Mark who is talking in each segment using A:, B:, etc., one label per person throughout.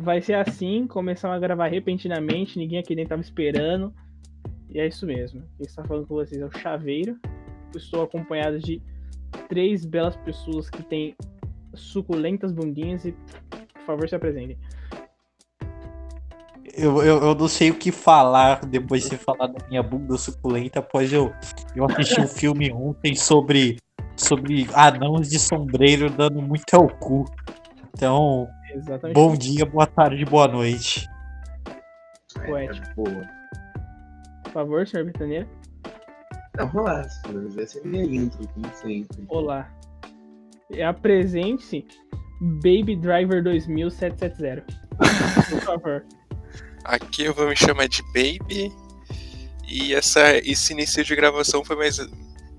A: vai ser assim, começamos a gravar repentinamente, ninguém aqui nem tava esperando. E é isso mesmo. Quem está falando com vocês é o Chaveiro. Estou acompanhado de três belas pessoas que têm suculentas bundinhas e, por favor, se apresentem.
B: Eu, eu, eu não sei o que falar depois de falar da minha bunda suculenta, após eu, eu assisti um filme ontem sobre, sobre anãos de sombreiro dando muito ao cu. Então,
A: Exatamente.
B: bom dia, boa tarde, boa noite.
A: Poético.
C: É, boa.
A: Por favor, senhor.
C: Não, relaxa, mas essa é a minha intro, como sempre.
A: Olá. E Apresente-se Baby Driver 2770. Por favor.
D: Aqui eu vou me chamar de Baby. E essa, esse início de gravação foi mais,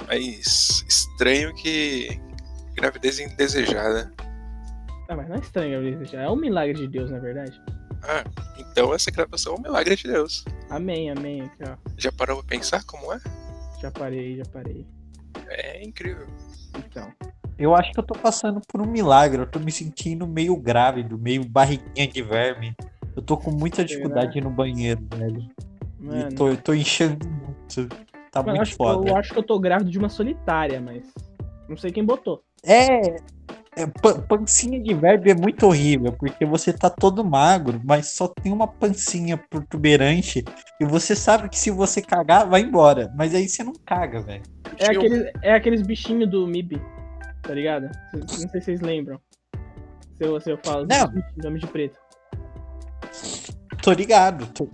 D: mais estranho que gravidez indesejada.
A: Ah, mas não é estranho, é um milagre de Deus, na verdade.
D: Ah, então essa gravação é um milagre de Deus.
A: Amém, amém. Aqui, ó.
D: Já parou pra pensar como é?
A: Já parei, já parei.
D: É incrível.
A: Então.
B: Eu acho que eu tô passando por um milagre, eu tô me sentindo meio grávido, meio barriguinha de verme. Eu tô com muita dificuldade no banheiro, velho.
A: Mano,
B: E tô, eu tô enchendo muito. Tá
A: mano, eu,
B: muito
A: acho,
B: foda.
A: eu acho que eu tô grávido de uma solitária, mas. Não sei quem botou.
B: É, é, pan- pancinha de verme é muito horrível, porque você tá todo magro, mas só tem uma pancinha protuberante e você sabe que se você cagar, vai embora. Mas aí você não caga, velho.
A: É, aqueles, é aqueles bichinhos do MIB, tá ligado? Não sei se vocês lembram. Se eu, se eu falo
B: Não.
A: Homem de Preto.
B: Tô ligado, tô-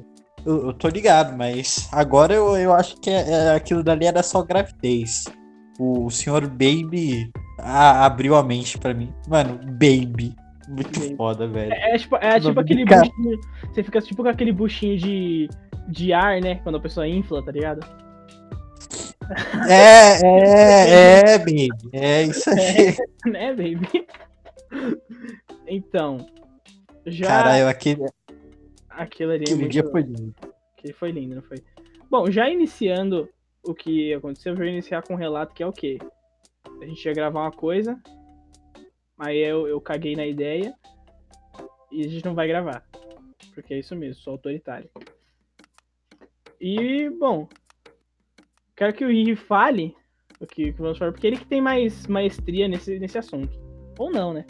B: eu, eu tô ligado, mas agora eu, eu acho que é- é- aquilo dali era só gravidez. O, o senhor Baby a- abriu a mente pra mim. Mano, Baby. Muito
A: Baby.
B: foda, velho.
A: É, é tipo, é tipo aquele buchinho. Você fica tipo com aquele buchinho de, de ar, né? Quando a pessoa infla, tá ligado?
B: É, é, é, Baby. É isso aí.
A: né, baby? Então. Já
B: Caralho, aquele,
A: aquilo ali é
B: aquele dia foi lindo.
A: que foi lindo, não foi? Bom, já iniciando o que aconteceu, eu vou iniciar com um relato que é o quê? A gente ia gravar uma coisa, aí eu, eu caguei na ideia e a gente não vai gravar. Porque é isso mesmo, sou autoritário. E, bom, quero que o Iri fale o que, que vamos falar, porque ele que tem mais maestria nesse, nesse assunto. Ou não, né?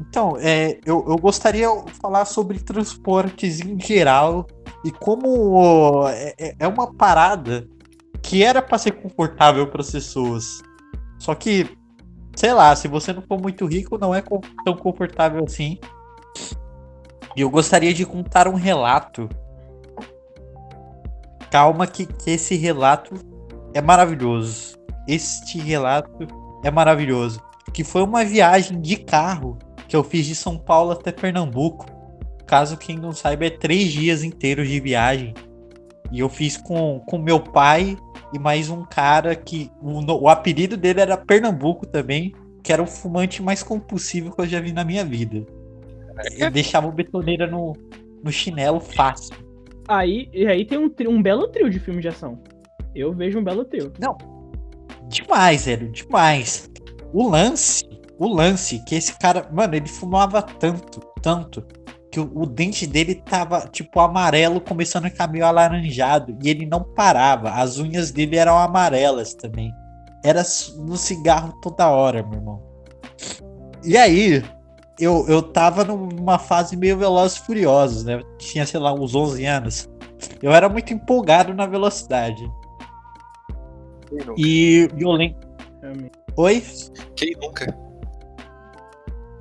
B: Então, é, eu, eu gostaria de falar sobre transportes em geral e como é, é- é uma parada que era para ser confortável para as pessoas. Só que, sei lá, se você não for muito rico, não é tão confortável assim. E eu gostaria de contar um relato. Calma que, que esse relato é maravilhoso. Este relato é maravilhoso. Que foi uma viagem de carro que eu fiz de São Paulo até Pernambuco. Caso quem não saiba, é três dias inteiros de viagem. E eu fiz com, com meu pai e mais um cara que o, o apelido dele era Pernambuco também, que era o fumante mais compulsivo que eu já vi na minha vida. Ele deixava o betoneira no, no chinelo fácil.
A: Aí, aí tem um, um belo trio de filme de ação. Eu vejo um belo trio.
B: Demais, velho, demais. O lance, o lance, que esse cara, mano, ele fumava tanto, tanto, que o, o dente dele tava, tipo, amarelo, começando a ficar meio alaranjado, e ele não parava. As unhas dele eram amarelas também. Era no cigarro toda hora, meu irmão. E aí, eu, eu tava numa fase meio Velozes e Furiosos, né? Tinha, sei lá, uns 11 anos. Eu era muito empolgado na velocidade.
D: Quem nunca?
B: E eu lembro.
A: Realmente.
B: Oi?
D: Quem nunca?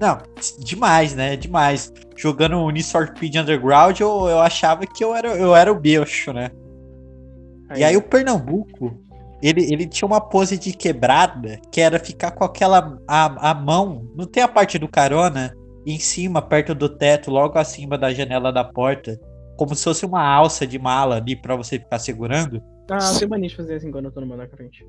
B: Não, demais, né? Demais. Jogando o Speed Underground, eu, eu achava que eu era, eu era o bicho, né? E aí o Pernambuco, ele, ele tinha uma pose de quebrada, que era ficar com aquela a, a mão, não tem a parte do carona, em cima, perto do teto, logo acima da janela da porta, como se fosse uma alça de mala ali pra você ficar segurando.
A: Ah, eu tenho mania de fazer assim quando eu tô no mano na frente.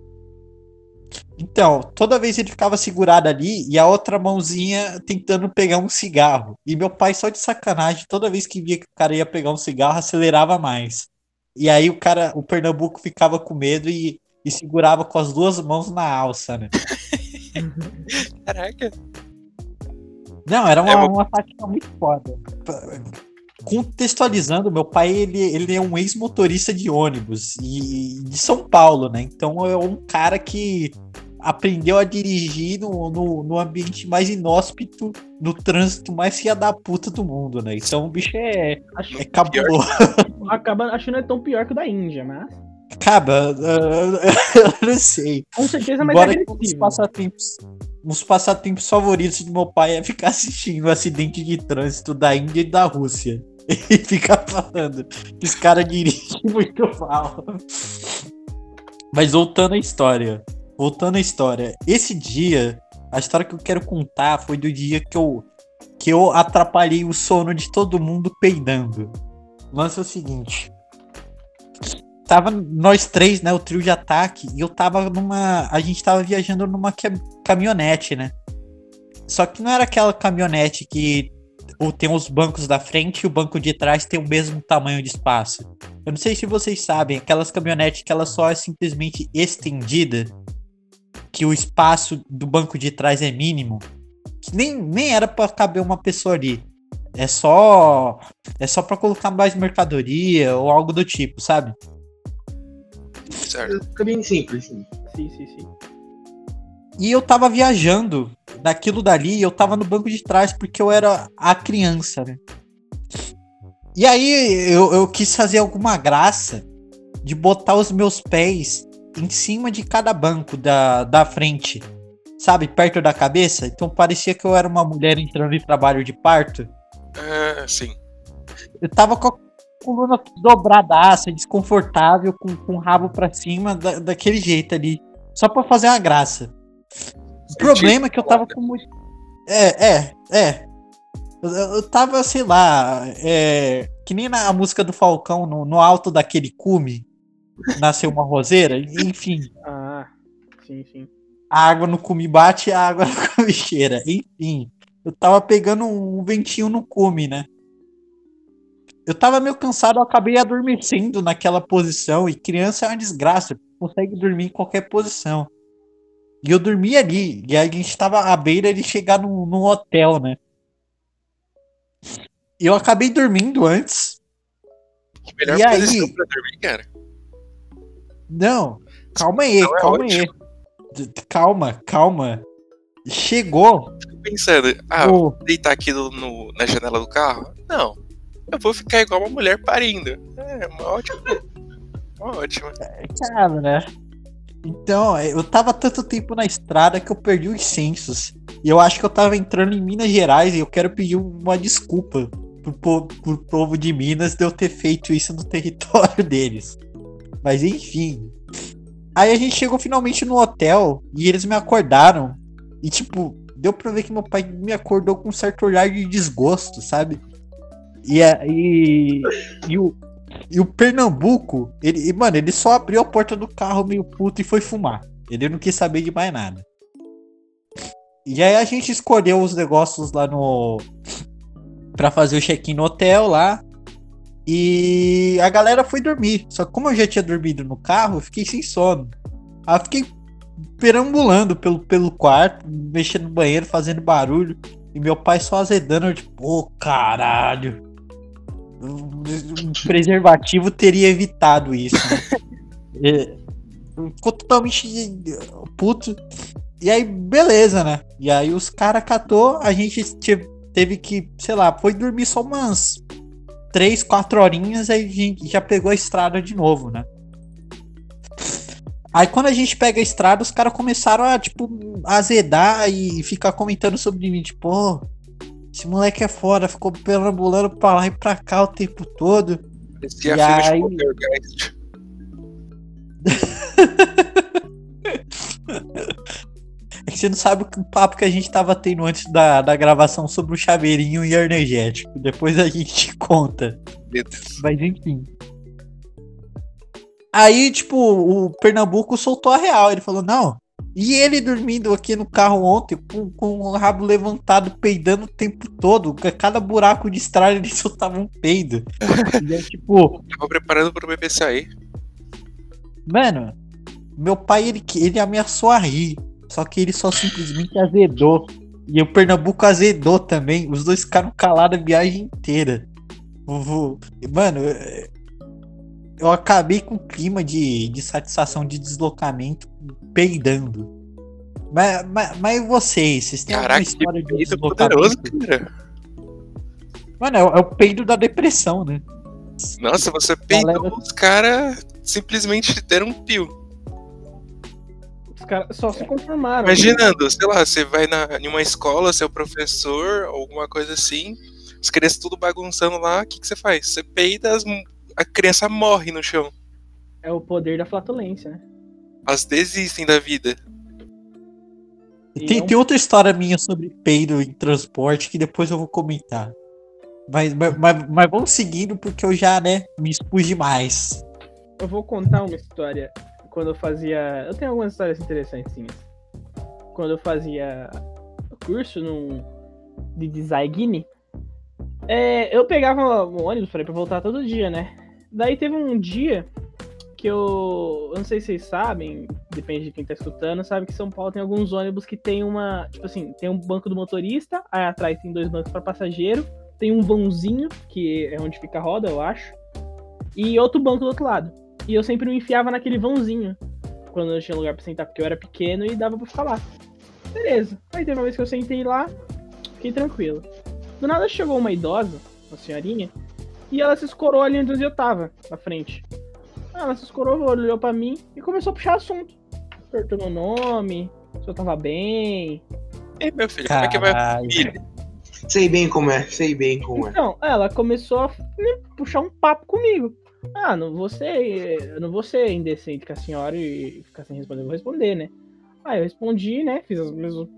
B: Então, toda vez ele ficava segurado ali e a outra mãozinha tentando pegar um cigarro. E meu pai, só de sacanagem, toda vez que via que o cara ia pegar um cigarro, acelerava mais. E aí o cara, o Pernambuco ficava com medo e, e segurava com as duas mãos na alça, né?
D: Caraca.
B: Não, era uma,
D: É uma-
B: tática muito foda. Contextualizando, meu pai ele, ele é um ex-motorista de ônibus e de São Paulo, né? Então é um cara que aprendeu a dirigir no, no, no ambiente mais inóspito, no trânsito mais filha da puta do mundo, né? Então o bicho é,
A: Acho,
B: é cabuloso.
A: acaba, acho que não é tão pior que o da Índia, mas.
B: Acaba, eu não sei.
A: Com certeza é mais
B: Embora um
A: agressivo.
B: passatempos, uns passatempos favoritos do meu pai é ficar assistindo o acidente de trânsito da Índia e da Rússia. E ficar falando que os caras dirigem muito mal. Mas voltando à história. Voltando à história. Esse dia, a história que eu quero contar foi do dia que eu, que eu atrapalhei o sono de todo mundo peidando. O lance é o seguinte. Tava nós três, né? O trio de ataque. E eu tava numa. A gente tava viajando numa cam- caminhonete, né? Só que não era aquela caminhonete que ou tem os bancos da frente e o banco de trás tem o mesmo tamanho de espaço. Eu não sei se vocês sabem, aquelas caminhonetes que ela só é simplesmente estendida, que o espaço do banco de trás é mínimo, que nem, nem era pra caber uma pessoa ali. É só é só para colocar mais mercadoria ou algo do tipo, sabe?
D: Certo.
C: Fica bem simples, sim.
A: Sim, sim, sim.
B: E eu tava viajando naquilo dali, eu tava no banco de trás porque eu era a criança, né? E aí eu, eu quis fazer alguma graça de botar os meus pés em cima de cada banco da, da frente, sabe? Perto da cabeça. Então parecia que eu era uma mulher entrando em trabalho de parto.
D: Ah, sim.
B: Eu tava com a coluna dobradaça, desconfortável, com, com o rabo pra cima, da- daquele jeito ali. Só pra fazer uma graça. O problema é que eu tava com muito. É, é, é. Eu, eu tava, sei lá, é, que nem na música do Falcão, no, no alto daquele cume, nasceu uma roseira, enfim.
A: Ah, sim, sim.
B: A água no cume bate, a água no cume cheira. Enfim, eu tava pegando um ventinho no cume, né? Eu tava meio cansado, eu acabei adormecendo naquela posição. E criança é uma desgraça, consegue dormir em qualquer posição. E eu dormi ali. E a gente tava à beira de chegar num, num hotel, né? E eu acabei dormindo antes.
D: Que melhor
B: E aí?
D: posição pra dormir, cara.
B: Não, calma aí,
D: Não, é
B: calma aí. Calma, calma. Chegou
D: Fico pensando, ah,
B: o.
D: vou deitar aqui no, no- na janela do carro? Não. Eu vou ficar igual uma mulher parindo. É, uma ótima. Uma ótima.
B: Cara, né? Então, eu tava tanto tempo na estrada que eu perdi os sensos. E eu acho que eu tava entrando em Minas Gerais e eu quero pedir uma desculpa pro, pro povo de Minas de eu ter feito isso no território deles. Mas enfim. Aí a gente chegou finalmente no hotel e eles me acordaram. E tipo, deu pra ver que meu pai me acordou com um certo olhar de desgosto, sabe? E, e, e o, e o Pernambuco, ele, mano, ele só abriu a porta do carro meio puto e foi fumar. Ele não quis saber de mais nada. E aí a gente escolheu os negócios lá no. pra fazer o check-in no hotel lá. E a galera foi dormir. Só que como eu já tinha dormido no carro, eu fiquei sem sono. Aí eu fiquei perambulando pelo, pelo quarto, mexendo no banheiro, fazendo barulho. E meu pai só azedando, eu tipo, ô caralho. Um preservativo teria evitado isso. né? É, Ficou totalmente puto. E aí, beleza, né? E aí os caras catou, a gente te- teve que, sei lá, foi dormir só umas 3, 4 horinhas, aí a gente já pegou a estrada de novo, né? Aí quando a gente pega a estrada, os caras começaram a, tipo, azedar e ficar comentando sobre mim, tipo, "Pô, esse moleque é foda, ficou perambulando pra lá e pra cá o tempo todo.
D: Parecia
B: E
D: filme
B: aí?
D: de Poltergeist.
B: É que você não sabe o papo que a gente tava tendo antes da, da gravação sobre o chaveirinho e energético. Depois a gente conta. Mas enfim. Aí, tipo, o Pernambuco soltou a real. Ele falou, não. E ele dormindo aqui no carro ontem, com, com o rabo levantado, peidando o tempo todo. Cada buraco de estrada ele soltava um peido. E é tipo,
D: Tava preparando pro bebê sair.
B: Mano, meu pai ele, ele ameaçou a rir. Só que ele só simplesmente azedou. E o Pernambuco azedou também. Os dois ficaram calados a viagem inteira. Mano, eu- acabei com o clima de, de satisfação de deslocamento peidando. Mas, mas, mas vocês, vocês têm
D: Caraca,
B: alguma
D: que
B: história de
D: peido poderoso,
B: deslocamento?
D: cara.
B: Mano, é, o- é o peido da depressão, né?
D: Nossa, você peidou,
B: Galera-
D: os caras simplesmente deram um pio.
A: Os caras só se conformaram.
D: Imaginando, sei lá, você vai na, em uma escola, seu professor, alguma coisa assim, as crianças tudo bagunçando lá, o que, que você faz? Você peida, as a criança morre no chão.
A: É o poder da flatulência, né?
D: Elas desistem da vida.
B: E tem,
A: é um-
B: tem outra história minha sobre peido em transporte que depois eu vou comentar. Mas, mas, mas, mas vamos seguindo porque eu já, né, me expus demais.
A: Eu vou contar uma história quando eu fazia. Eu tenho algumas histórias interessantes. Quando eu fazia curso num... de design, é, eu pegava um ônibus pra ir pra voltar todo dia, né? Daí teve um dia que eu. Eu não sei se vocês sabem, depende de quem tá escutando, sabe que São Paulo tem alguns ônibus que tem uma. Tipo assim, tem um banco do motorista, aí atrás tem dois bancos pra passageiro, tem um vãozinho, que é onde fica a roda, eu acho, e outro banco do outro lado. E eu sempre me enfiava naquele vãozinho. Quando eu tinha lugar pra sentar, porque eu era pequeno e dava pra ficar lá. Beleza. Aí teve uma vez que eu sentei lá, fiquei tranquilo. Do nada chegou uma idosa, uma senhorinha, e ela se escorou ali onde eu tava, na frente. Ah, Ela se escorou, olhou pra mim e começou a puxar assunto. Perguntou meu nome, se eu tava bem.
D: E aí, meu filho, como é que vai
B: Caralho.
D: família?
C: Sei bem como é, sei bem como é.
A: Então, ela começou a né, puxar um papo comigo. Ah, não vou ser, não vou ser indecente com a senhora e ficar sem responder, eu vou responder, né? Aí eu respondi, né? Fiz as mesmas.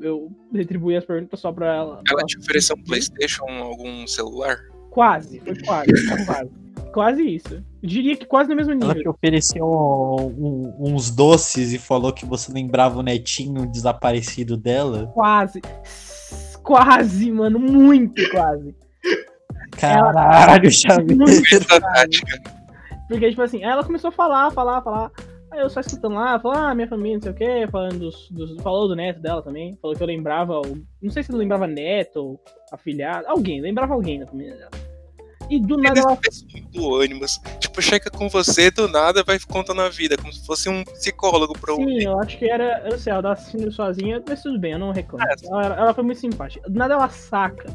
A: Eu retribuí as perguntas só pra ela.
D: Ela te ofereceu um Playstation, algum celular?
A: Quase, foi quase, foi quase. Quase isso. Eu diria que quase no mesmo
B: Ela te
A: nível.
B: ofereceu um- uns doces e falou que você lembrava o netinho desaparecido dela.
A: Quase. Quase, mano, muito quase.
B: Caralho, Xavier.
A: Porque, tipo assim, ela começou a falar, falar, falar. Aí eu só escutando lá, falou, ah, minha família, não sei o quê, falando dos, dos- Falou do neto dela também. Falou que eu lembrava. Não sei se eu lembrava neto ou afilhado. Alguém, lembrava alguém da família dela. E do nada ela.
D: do ônibus. Tipo, chega com você, do nada vai contando a vida, como se fosse um psicólogo pra
A: Sim,
D: ouvir.
A: eu acho que era. Eu não sei, ela tava assistindo sozinha, mas tudo bem, eu não reclamo.
D: É.
A: Ela, ela foi muito simpática. Do nada ela saca.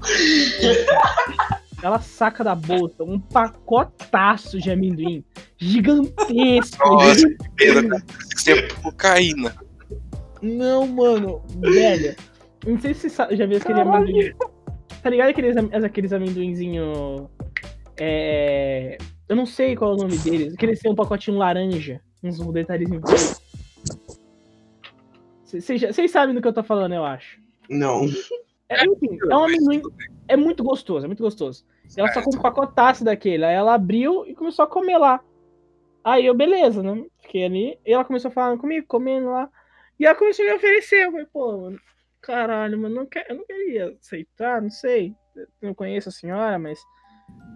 A: ela saca da bolsa um pacotaço de amendoim gigantesco.
D: Nossa, que você é cocaína.
A: Não, mano, velho. Não sei se você já viu aquele amendoim. Tá ligado aqueles, aqueles amendoinzinho. É. Eu não sei qual é o nome deles. Aqueles que tem um pacotinho laranja. Uns detalhezinhos verdes. Vocês sabem do que eu tô falando, eu acho.
C: Não.
A: É, enfim, é um amendoim. É muito gostoso, é muito gostoso. E ela só com um pacotaço daquele. Aí ela abriu e começou a comer lá. Aí eu, beleza, né? Fiquei ali. E ela começou falando comigo, comendo lá. E ela começou a me oferecer. Eu falei, pô, mano, caralho, mano, não quer, eu não queria aceitar, não sei. Eu não conheço a senhora, mas.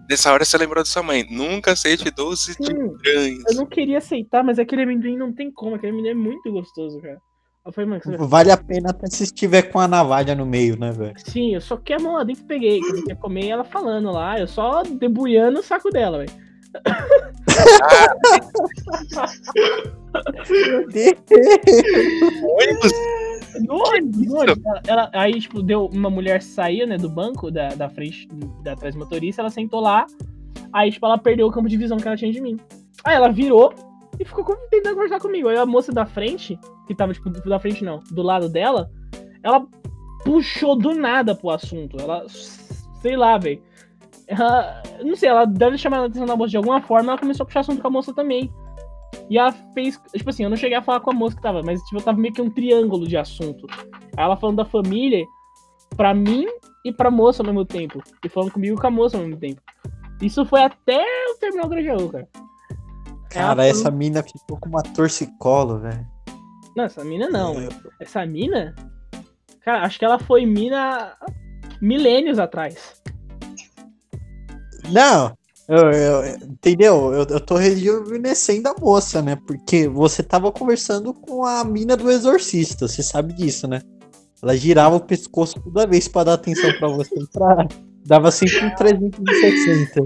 D: Nessa hora você lembrou da sua mãe. Nunca aceite doces
A: Sim,
D: estranhos.
A: eu não queria aceitar, mas aquele amendoim não tem como. Aquele amendoim é muito gostoso, cara. Eu falei, mano, você...
B: Vale a pena até se estiver com a navalha no meio, né, velho?
A: sim, eu só que a mão lá dentro peguei. Eu queria comer ela falando lá. Eu só debulhando o saco dela, velho.
D: Ônibus?
A: No ônibus, no ônibus. Ela, aí, tipo, deu uma mulher saiu, né, do banco da, da frente, da trás motorista, ela sentou lá. Aí, tipo, ela perdeu o campo de visão que ela tinha de mim. Aí ela virou e ficou tentando conversar comigo. Aí a moça da frente, que tava, tipo, da frente não, do lado dela, ela puxou do nada pro assunto. Ela, sei lá, velho. Ela, não sei, ela deve chamar a atenção da moça de alguma forma, ela começou a puxar assunto com a moça também. E ela fez. Tipo assim, eu não cheguei a falar com a moça que tava, mas tipo, tava meio que um triângulo de assunto. Aí ela falando da família pra mim e pra moça ao mesmo tempo. E falando comigo e com a moça ao mesmo tempo. Isso foi até o terminal Grajaú, cara.
B: Cara,
A: Ela
B: essa mina ficou com uma torcicolo, velho.
A: Não, essa mina não. Essa mina. Cara, acho que ela foi mina milênios atrás.
B: Não, eu, eu- entendeu? Eu, eu tô rejuvenescendo a moça, né? Porque você tava conversando com a mina do exorcista, você sabe disso, né? Ela girava o pescoço toda vez pra dar atenção pra você. Pra... Dava sempre um 360.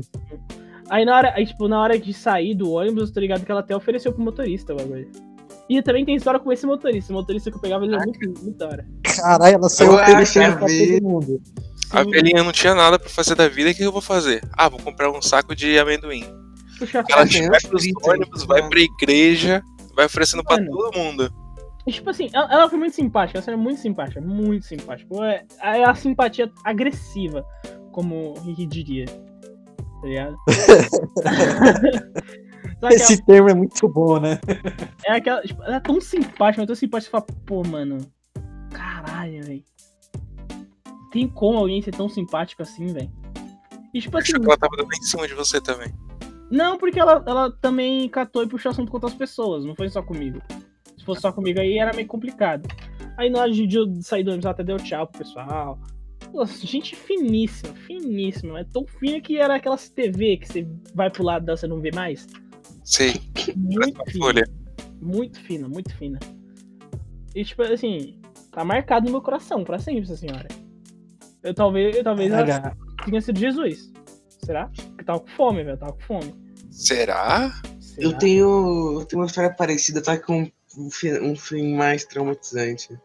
A: Aí na hora, aí, tipo, na hora de sair do ônibus, eu tô ligado que ela até ofereceu pro motorista o bagulho. E também tem história com esse motorista. O motorista que eu pegava ele é muito, muito da hora.
B: Caralho, ela saiu oferecendo pra todo mundo.
D: A velhinha não tinha nada pra fazer da vida, o que eu vou fazer? Ah, vou comprar um saco de amendoim.
A: puxa
D: Ela
C: tem
D: vai pros ônibus, vai
C: né?
D: pra igreja, vai oferecendo pra
A: Mano.
D: todo mundo.
A: E, tipo assim, ela, ela foi muito simpática, ela era muito simpática, muito simpática. Pô, É, é a simpatia agressiva, como o Ricky diria. Tá ligado?
B: Esse termo é muito bom, né?
A: é aquela. Tipo, ela é tão simpática, mas tão simpática que você fala, pô, mano. Caralho, velho. Tem como alguém ser tão simpático assim, velho? E tipo assim.
D: Achou que ela tava dando em cima de você também.
A: Não, porque ela, ela também catou e puxou assunto com outras pessoas, não foi só comigo. Se fosse só comigo aí era meio complicado. Aí na hora de eu sair do ônibus ela até deu tchau pro pessoal. Pô, gente finíssima, finíssima. É tão fina que era aquelas TV que você vai pro lado dela você não vê mais.
D: Sei,
A: Muito fina.
D: folha.
A: Muito fina, muito fina. E tipo assim, tá marcado no meu coração pra sempre essa senhora. Eu talvez, eu, talvez ela tenha sido Jesus. Será? Porque tava com fome, velho. Tava com fome.
D: Será?
A: Será?
C: Eu tenho, eu tenho uma história parecida, tá com um fim, um fim mais traumatizante.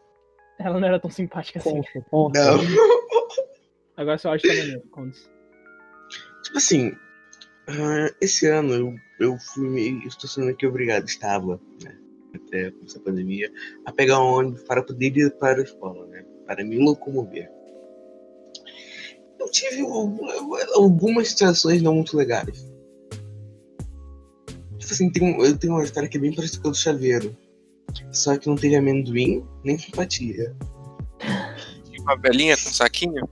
A: Ela não era tão simpática assim.
B: conta.
C: Não.
A: Agora seu áudio tá maneiro, Condes.
C: Tipo assim, ah, esse ano eu, eu fui meio. Estou sendo aqui obrigado, estava, né? Até essa pandemia, a pegar um ônibus para poder ir para a escola, né? Para me locomover. Eu tive algum- algumas situações não muito legais. Tipo assim, tem um- eu tenho uma história que é bem parecida com a do chaveiro. Só que não teve amendoim nem simpatia.
D: Uma velhinha com saquinho?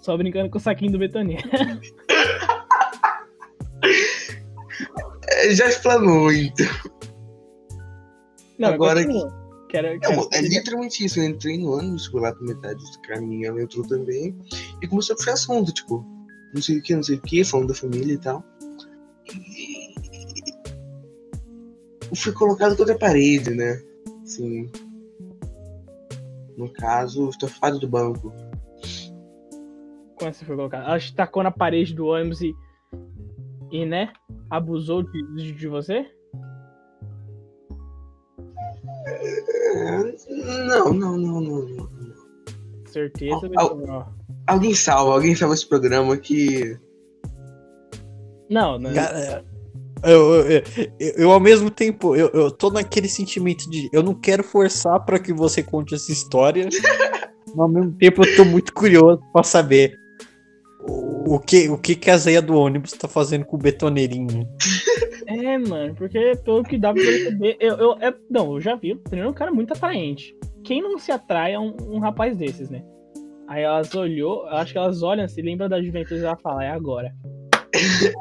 A: Só brincando com o saquinho do Betania.
C: É, já explanou, então.
A: Não,
C: Agora Não, é literalmente isso. Eu entrei no ônibus, fui lá pra metade do caminho, ela entrou também. E começou a puxar assunto, tipo, não sei o que, não sei o que, falando da família e tal. E... Eu fui colocado contra a parede, né? Assim. No caso, estofado do banco.
A: Como você foi colocar? Ela te tacou na parede do ônibus e. E, né? Abusou de, de, de você?
C: Não, não, não, não, não.
A: Certeza, Betania.
C: Alguém salva, alguém salva esse programa que.
A: Não, não.
B: Cara, eu, eu, eu, eu, ao mesmo tempo, eu, eu tô naquele sentimento de eu não quero forçar pra que você conte essa história, mas ao mesmo tempo eu tô muito curioso pra saber o, o que, o que, que a Zeia do ônibus tá fazendo com o betoneirinho.
A: É, mano, porque pelo que dá pra perceber. Eu, eu, é, não, eu já vi. O Betania é um cara muito atraente. Quem não se atrai a um, um rapaz desses, né? Aí elas olhou, eu acho que elas olham, se lembram da juventude e ela fala, é agora.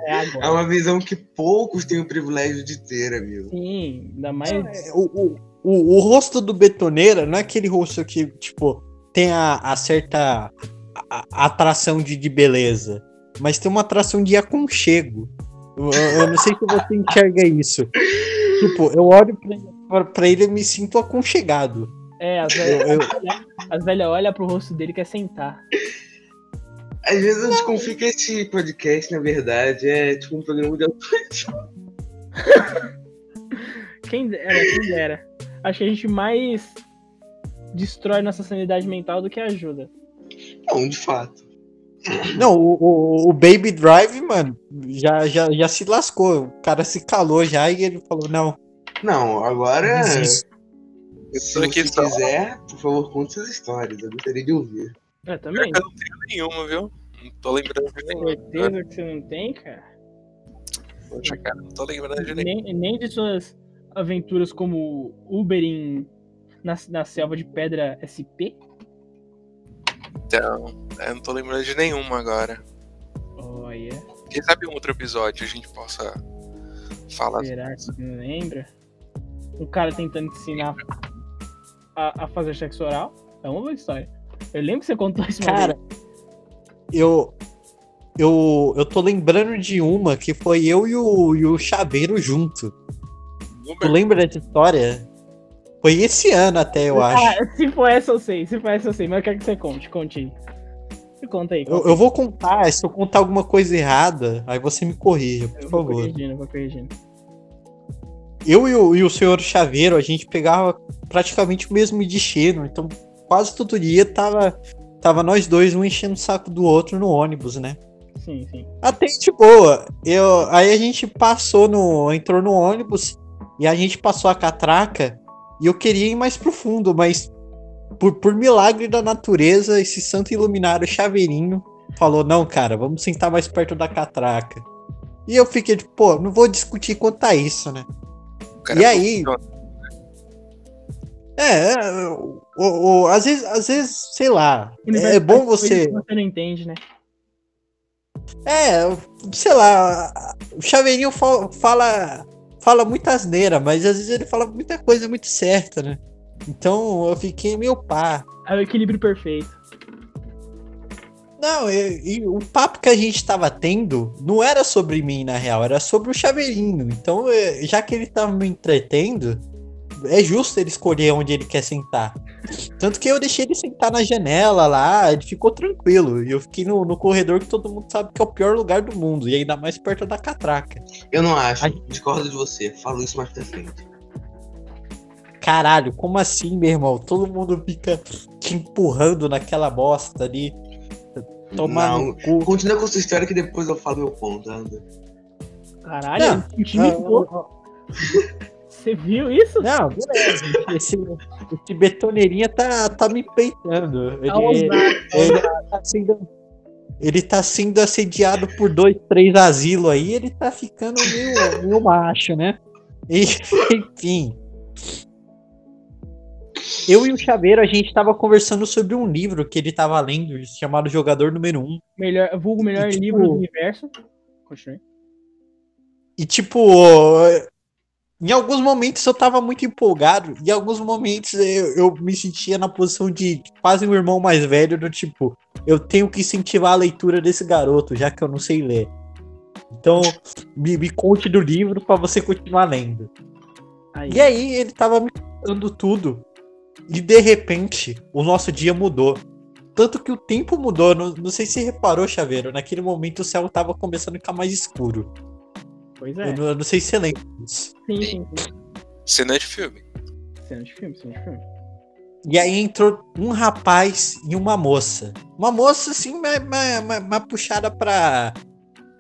A: É
C: É
A: agora.
C: uma visão que poucos têm o privilégio de ter, amigo.
A: Sim, ainda mais.
B: O, o, o, o rosto do betoneira não é aquele rosto que, tipo, tem a, a certa a- a atração de, de beleza, mas tem uma atração de aconchego. Eu, não sei se você enxerga isso. Tipo, eu olho pra, pra- pra ele e me sinto aconchegado.
A: É, as
B: Eu-
A: velhas,
B: eu-
A: as velhas olham pro rosto dele e quer sentar.
C: Às vezes eu desconfio que esse podcast, na verdade, é tipo um programa de auto
A: Quem dera, quem dera. Acho que a gente mais destrói nossa sanidade mental do que ajuda.
C: Não, de fato.
B: Não, o, o, o Baby Drive, mano, já, já, já se lascou. O cara se calou já e ele falou: não,
C: Não, agora, se
D: Eu tô aqui
C: você quiser, por favor, conte suas histórias. Eu gostaria de ouvir.
A: É, também.
D: Eu não tenho nenhuma, viu? Não tô lembrando de nenhuma.
A: Certeza que você não tem, cara.
D: Poxa, cara, não tô lembrando de nenhuma.
A: Nem, nem de suas aventuras como Uber em, na, na selva de pedra SP.
D: Então, eu não tô lembrando de nenhuma agora.
A: Olha,
D: Quem sabe um outro episódio a gente possa falar.
A: será que você não lembra? Um cara tentando te ensinar a, a fazer sexo oral. É uma boa história. Eu lembro que você contou isso
B: Cara, eu. Eu, eu tô lembrando de uma que foi eu e o, e o Chaveiro junto. Tu lembra dessa história? Foi esse ano até, eu acho.
A: Ah, se for essa eu sei, se for essa eu sei, mas eu quero que você conte, conte aí. Você conta aí.
B: Eu,
A: conta
B: eu vou contar, se eu contar alguma coisa errada, aí você me corrija, por
A: aí. Eu vou
B: favor.
A: corrigindo, eu vou corrigindo.
B: Eu e o, e o senhor Chaveiro, a gente pegava praticamente o mesmo destino, então quase todo dia tava, tava nós dois, um enchendo o saco do outro no ônibus, né?
A: Sim, sim.
B: Até de boa. Eu, aí a gente passou no. entrou no ônibus e a gente passou a catraca e eu queria ir mais profundo, mas por, por milagre da natureza, esse santo iluminado chaveirinho falou: não, cara, vamos sentar mais perto da catraca. E eu fiquei tipo, pô, não vou discutir quanto a isso, né? E aí?
D: funciona.
B: É, é, o, o- às, vezes, às vezes, sei lá, é bom você.
A: Você não entende, né?
B: É, sei lá, o Chaveirinho fa- fala, fala muita asneira, mas às vezes ele fala muita coisa muito certa, né? Então eu fiquei meio pá.
A: É o equilíbrio perfeito.
B: Não, e, e o papo que a gente tava tendo não era sobre mim, na real, era sobre o Chaveirinho. Então, eh, já que ele tava me entretendo, é justo ele escolher onde ele quer sentar. Tanto que eu deixei ele sentar na janela lá, ele ficou tranquilo. E eu fiquei no, no corredor que todo mundo sabe que é o pior lugar do mundo, e ainda mais perto da catraca.
C: Eu não acho.
B: Ai.
C: Discordo de você. Falo isso mais pra frente.
B: Caralho, como assim, meu irmão? Todo mundo fica te empurrando naquela bosta ali. Tomar
C: Não.
B: cu.
C: Continua com sua história que depois eu falo meu ponto, anda.
A: Caralho,
B: Não,
A: intimidou. Você viu isso?
B: Não, beleza. Esse, esse betoneirinha tá, tá me peitando.
A: Tá
B: Ele,
A: ousado.
B: ele tá sendo. Ele tá sendo assediado por dois, três asilos aí, ele tá ficando meio, meio macho, né? E, enfim. Eu e o Chaveiro, a gente tava conversando sobre um livro que ele tava lendo, chamado Jogador Número 1.
A: Melhor, vulgo melhor
B: Tipo-
A: livro do universo. Continue.
B: E tipo, em alguns momentos eu tava muito empolgado, e em alguns momentos eu, eu me sentia na posição de quase um irmão mais velho, do tipo, eu tenho que incentivar a leitura desse garoto, já que eu não sei ler. Então, me, me conte do livro pra você continuar lendo.
A: Aí.
B: E aí ele tava me contando tudo. E de repente, o nosso dia mudou. Tanto que o tempo mudou. Não, não sei se reparou, Chaveiro. Naquele momento o céu tava começando a ficar mais escuro.
A: Pois é.
B: Eu, não, eu não sei se você lembra disso.
A: Sim, sim, sim.
D: Cena de filme.
A: Cena de filme, cena de filme.
B: E aí entrou um rapaz e uma moça. Uma moça, assim, uma, uma, uma- uma puxada pra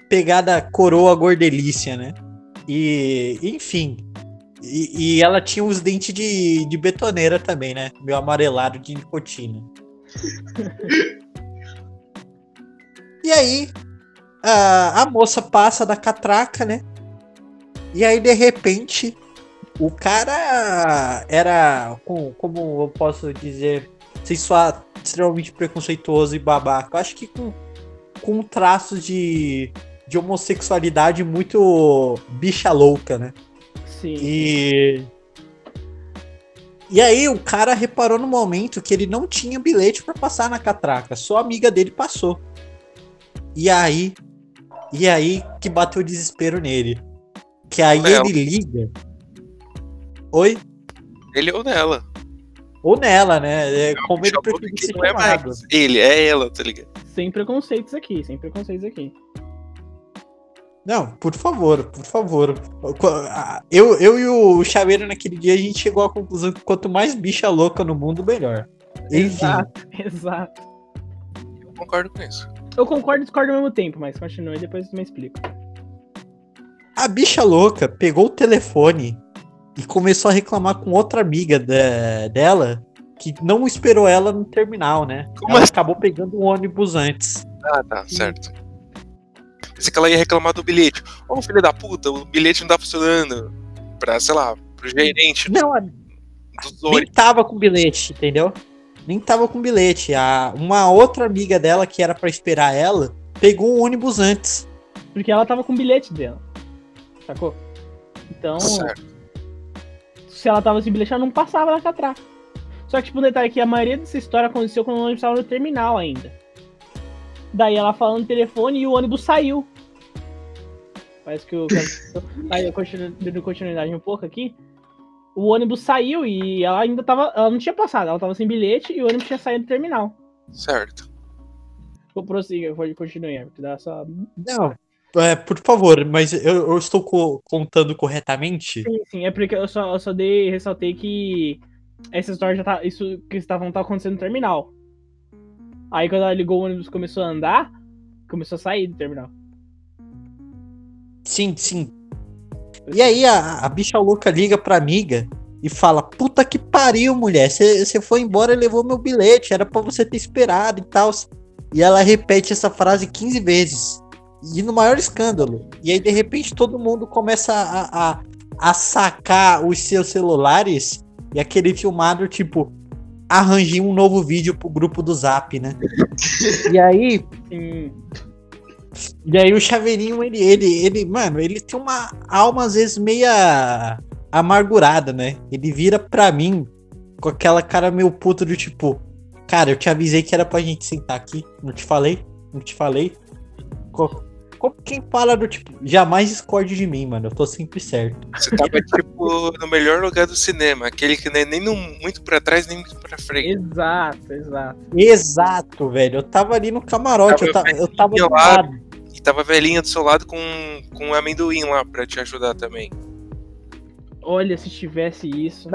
B: pegada coroa gordelícia, né? E, enfim. E, e ela tinha os dentes de, de betoneira também, né? Meu amarelado de nicotina. e aí, a, a moça passa da catraca, né? E aí, de repente, o cara era, com, como eu posso dizer, sem soar extremamente preconceituoso e babaca. Eu acho que com, com traços de, de homossexualidade muito bicha louca, né?
A: Sim.
B: E. E aí o cara reparou no momento que ele não tinha bilhete pra passar na catraca, só a amiga dele passou. E aí. E aí que bateu o desespero nele. Que aí
D: Ela.
B: ele liga. Oi?
D: Ele ou nela.
B: Ou nela, né? É como ele ser
D: não é mais ele, é ela, tá ligado?
A: Sem preconceitos aqui, sem preconceitos aqui.
B: Não, por favor, por favor. Eu, eu e o Chaveiro naquele dia a gente chegou à conclusão que quanto mais bicha louca no mundo, melhor. Enfim.
A: Exato, exato.
D: Eu concordo com isso.
A: Eu concordo e discordo ao mesmo tempo, mas continue e depois me explico.
B: A bicha louca pegou o telefone e começou a reclamar com outra amiga da- dela que não esperou ela no terminal, né?
D: Como
B: ela
D: assim?
B: acabou pegando o ônibus antes.
D: Ah, tá, certo. Pensei que ela ia reclamar do bilhete. Ô, filho da puta, o bilhete não tá funcionando. Pra, sei lá, pro gerente
B: Não, a-
D: dos
B: nem tava com bilhete, entendeu? Nem tava com bilhete. A, uma outra amiga dela que era pra esperar ela pegou o ônibus antes.
A: Porque ela tava com o bilhete dela. Sacou? Então,
D: Certo.
A: se ela tava sem bilhete, ela não passava na catraca. Só que, tipo, um detalhe que a maioria dessa história aconteceu quando o ônibus tava no terminal ainda. Daí ela falando no telefone e o ônibus saiu. Parece que o. Aí eu continuo, dando continuidade um pouco aqui. o ônibus saiu e ela ainda tava. Ela não tinha passado, ela tava sem bilhete e o ônibus tinha saído do terminal.
D: Certo.
A: Vou prosseguir, pode continuar, porque dá só.
B: Não, é, por favor, mas eu, eu estou co- contando corretamente?
A: Sim, sim, é porque eu só, eu só dei, ressaltei que essa história já tá. Isso que estavam tá acontecendo no terminal. Aí quando ela ligou o ônibus começou a andar, começou a sair do terminal.
B: Sim, sim. E aí a, a bicha louca liga pra amiga e fala: Puta que pariu, mulher. Você foi embora e levou meu bilhete. Era pra você ter esperado e tal. E ela repete essa frase 15 vezes. E no maior escândalo. E aí, de repente, todo mundo começa a, a, a sacar os seus celulares e aquele filmado, tipo, arranjei um novo vídeo pro grupo do Zap, né? E aí,
A: Sim.
B: e aí o Chaveirinho, ele, ele, ele, mano, ele tem uma alma às vezes meia amargurada, né? Ele vira pra mim com aquela cara meio puta do tipo, cara, eu te avisei que era pra gente sentar aqui, não te falei? Não te falei? Co- Como quem fala do tipo, jamais discorde de mim, mano, eu tô sempre certo.
D: Você tava, tipo, no melhor lugar do cinema. Aquele que é nem no- muito pra trás, nem muito pra frente.
A: Exato, exato.
B: Exato, velho, eu tava ali no camarote, eu, ta- eu tava do lado.
D: E tava a velhinha do seu lado com, com um amendoim lá pra te ajudar também.
A: Olha, se tivesse isso.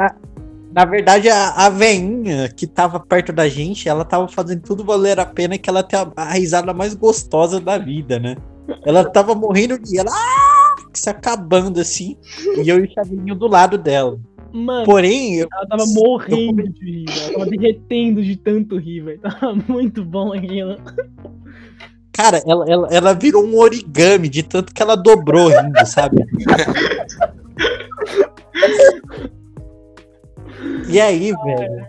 B: Na verdade, a, a veinha que tava perto da gente, ela tava fazendo tudo valer a pena que ela tem a, a risada mais gostosa da vida, né? Ela tava morrendo de ela ah, se acabando assim, e eu e o Chavinho do lado dela.
A: Mano,
B: Porém, eu,
A: ela tava morrendo de rir. Ela tava derretendo de tanto rir, velho. Tava muito bom aquilo.
B: cara, ela, ela, ela virou um origami de tanto que ela dobrou rindo, sabe? E aí, velho,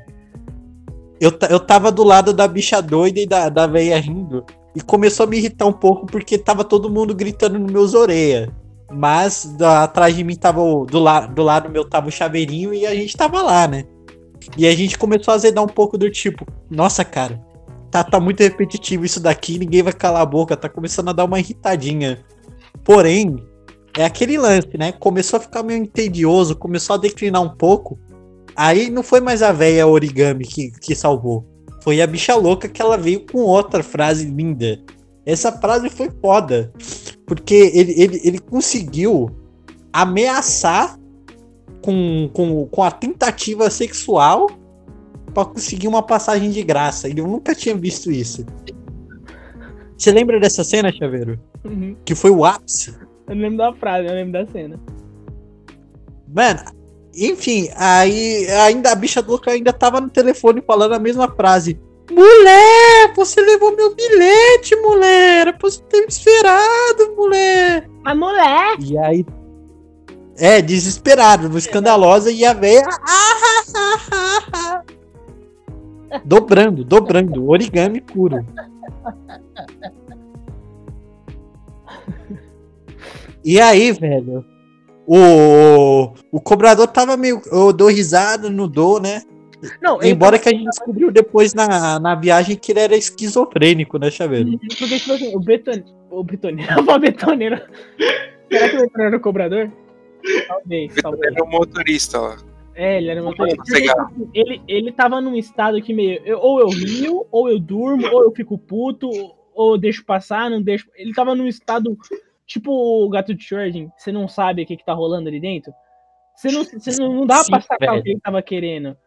B: eu, eu tava do lado da bicha doida e da, da velha rindo. E começou a me irritar um pouco porque tava todo mundo gritando nos meus orelhas. Mas da- atrás de mim tava o, do, la, do lado meu tava o chaveirinho e a gente tava lá, né? E a gente começou a azedar um pouco do tipo, nossa, cara, tá, tá muito repetitivo isso daqui, ninguém vai calar a boca, tá começando a dar uma irritadinha. Porém, é aquele lance, né? Começou a ficar meio entedioso, começou a declinar um pouco. Aí não foi mais a véia origami que, que salvou. Foi a bicha louca que ela veio com outra frase linda. Essa frase foi foda. Porque ele, ele, ele conseguiu ameaçar com, com, com a tentativa sexual pra conseguir uma passagem de graça. E eu nunca tinha visto isso. Você lembra dessa cena, Chaveiro?
A: Uhum.
B: Que foi o ápice?
A: Eu lembro da frase, eu lembro da cena.
B: Mano, enfim, aí ainda a bicha louca ainda tava no telefone falando a mesma frase. Mulher, você levou meu bilhete, mulher. Era pra você ter me esperado, mulher.
A: Mas mulher!
B: E aí. É, desesperado, escandalosa, e a véia. ah, ah, ah, ah. dobrando, dobrando, origami puro. E aí, velho, o, o cobrador tava meio. Eu dou risada, não dou, né?
A: Não, ele
B: Embora que a gente descobriu depois na, na viagem que ele era esquizofrênico, né, Chaveiro?
A: Porque, tipo assim, o betoneiro. O betoneiro. O betoneiro. Será que o betoneiro era o cobrador? Talvez, talvez.
D: Era um motorista lá.
A: É, ele era um motorista. Porque,
D: pegar.
A: tipo assim, ele, ele tava num estado que meio. eu- ou eu rio, ou eu durmo, ou eu fico puto, ou eu deixo passar, não deixo. Ele tava num estado. Tipo o gato de Schrödinger, você não sabe o que, que tá rolando ali dentro. Você não, você não, não dá
B: Sim,
A: pra sacar
B: velho.
A: o que ele tava querendo.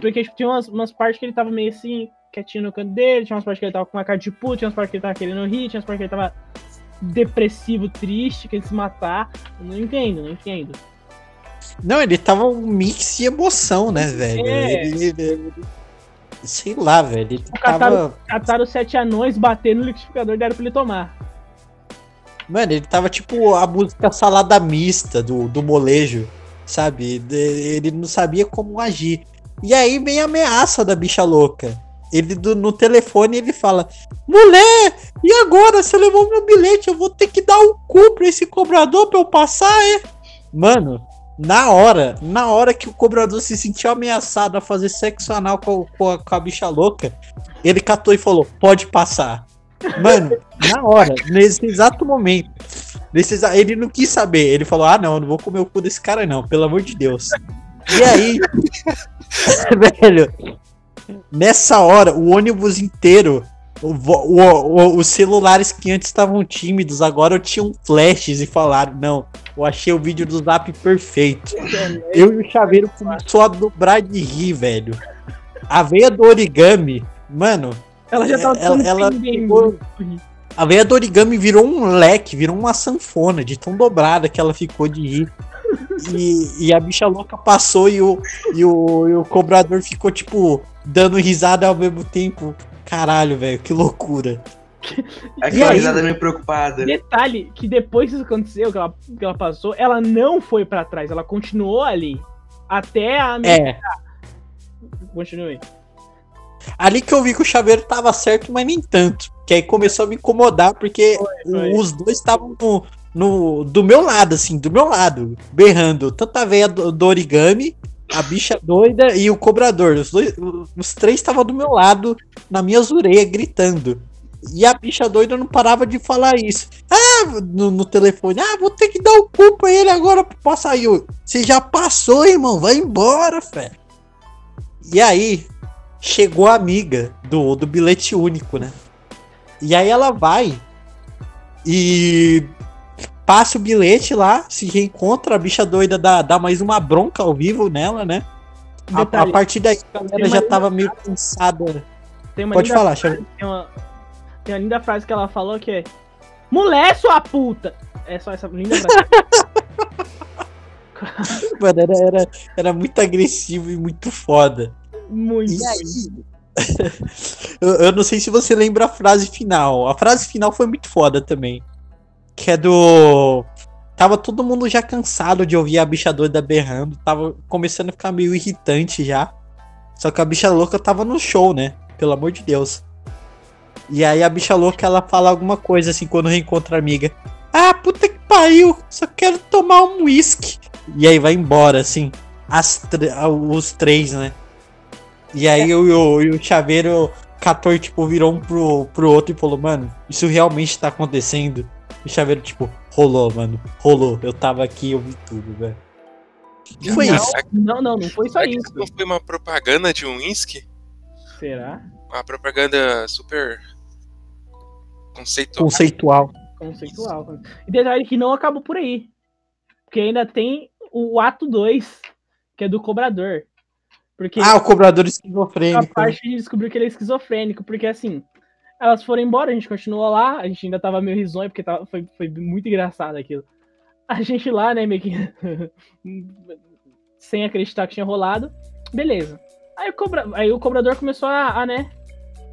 A: Porque tipo, tinha umas, umas partes que ele tava meio assim, quietinho no canto dele, tinha umas partes que ele tava com uma cara de puto, tinha umas partes que ele tava querendo rir, tinha umas partes que ele tava depressivo, triste, querendo se matar. Eu não entendo, não entendo.
B: Não, ele tava um mix de emoção, né, velho?
A: É.
B: Ele, ele- ele- sei lá, velho. Ele
A: cataram-
B: tava.
A: Cataram sete anões, bateram no liquidificador e deram pra ele tomar.
B: Mano, ele tava tipo a música salada mista do, do molejo, sabe? Ele não sabia como agir. E aí vem a ameaça da bicha louca. Ele do- no telefone ele fala: Mulher, e agora? Você levou meu bilhete, eu vou ter que dar o cu pra esse cobrador pra eu passar, é? Mano, na hora, na hora que o cobrador se sentiu ameaçado a fazer sexo anal com, com com a bicha louca, ele catou e falou: Pode passar. Mano, na hora, nesse exato momento. Nesse exa- Ele não quis saber. Ele falou: Ah, não, não vou comer o cu desse cara, não, pelo amor de Deus. E aí, velho, nessa hora, o ônibus inteiro, o, o- o- os celulares que antes estavam tímidos, agora tinham flashes e falaram: Não, eu achei o vídeo do zap perfeito. Eu e o chaveiro começou a dobrar de rir, velho. A veia do origami, mano,
A: Ela já tava
B: Ela-
A: tão
B: ela
A: entendendo.
B: a veia do origami virou um leque, virou uma sanfona de tão dobrada que ela ficou de rir. E, e a bicha louca passou e o, e, o, e o cobrador ficou, tipo, dando risada ao mesmo tempo. Caralho, velho, que loucura.
C: Aquela
B: aí?
C: risada meio preocupada.
A: Detalhe que depois que isso aconteceu, que ela, que ela passou, ela não foi pra trás, ela continuou ali. Até a.
B: É,
A: Continue.
B: Ali que eu vi que o chaveiro tava certo, mas nem tanto. Que aí começou a me incomodar, porque
A: foi.
B: os dois estavam no, no, do meu lado, assim, do meu lado, berrando. Tanto a veia do, do origami, a bicha doida e o cobrador. Os, dois, os três estavam do meu lado, na minha orelhas, gritando. E a bicha doida não parava de falar isso. Ah, no, no telefone. Ah, vou ter que dar o cu pra ele agora pra passar. Você já passou, irmão. Vai embora, fé. E aí, chegou a amiga do, do bilhete único, né? E aí ela vai e passa o bilhete lá, se reencontra, a bicha doida dá, dá mais uma bronca ao vivo nela, né? A, a partir daí a galera já tava meio cansada.
A: tem uma
B: Pode falar,
A: frase, tem uma, tem uma linda frase que ela falou que é. Mulher, sua puta! É só essa linda frase.
B: Mano, era, era, era muito agressivo e muito foda.
A: Muito.
B: E aí? eu, eu não sei se você lembra a frase final. A frase final foi muito foda também. Que é do. Tava todo mundo já cansado de ouvir a bicha doida berrando. Tava começando a ficar meio irritante já. Só que a bicha louca tava no show, né? Pelo amor de Deus. E aí a bicha louca ela fala alguma coisa assim quando reencontra a amiga. Ah, puta que pariu! Só quero tomar um whisky. E aí vai embora, assim. As ah, os três, né? E aí o, o, o chaveiro catou, tipo, virou um pro, pro outro e falou, mano, isso realmente tá acontecendo. E o chaveiro, tipo, rolou, mano. Rolou. Eu tava aqui eu vi tudo, velho. Foi
A: Não.
B: isso.
A: Não, não, não foi só
D: Será
A: isso
D: não foi uma propaganda de um whisky?
A: Será?
D: Uma propaganda super conceitual.
B: Conceitual.
A: Conceitual. E detalhe que não acabou por aí. Porque ainda tem o ato 2, que é do cobrador. Porque
B: Ah, o cobrador
A: a
B: esquizofrênico. né?
A: parte de descobrir que ele é esquizofrênico, porque assim, elas foram embora, a gente continuou lá, a gente ainda tava meio risonho, porque tava, foi, foi muito engraçado aquilo. A gente lá, né, meio que sem acreditar que tinha rolado, beleza. Aí o, cobra... Aí o cobrador começou a, a, né,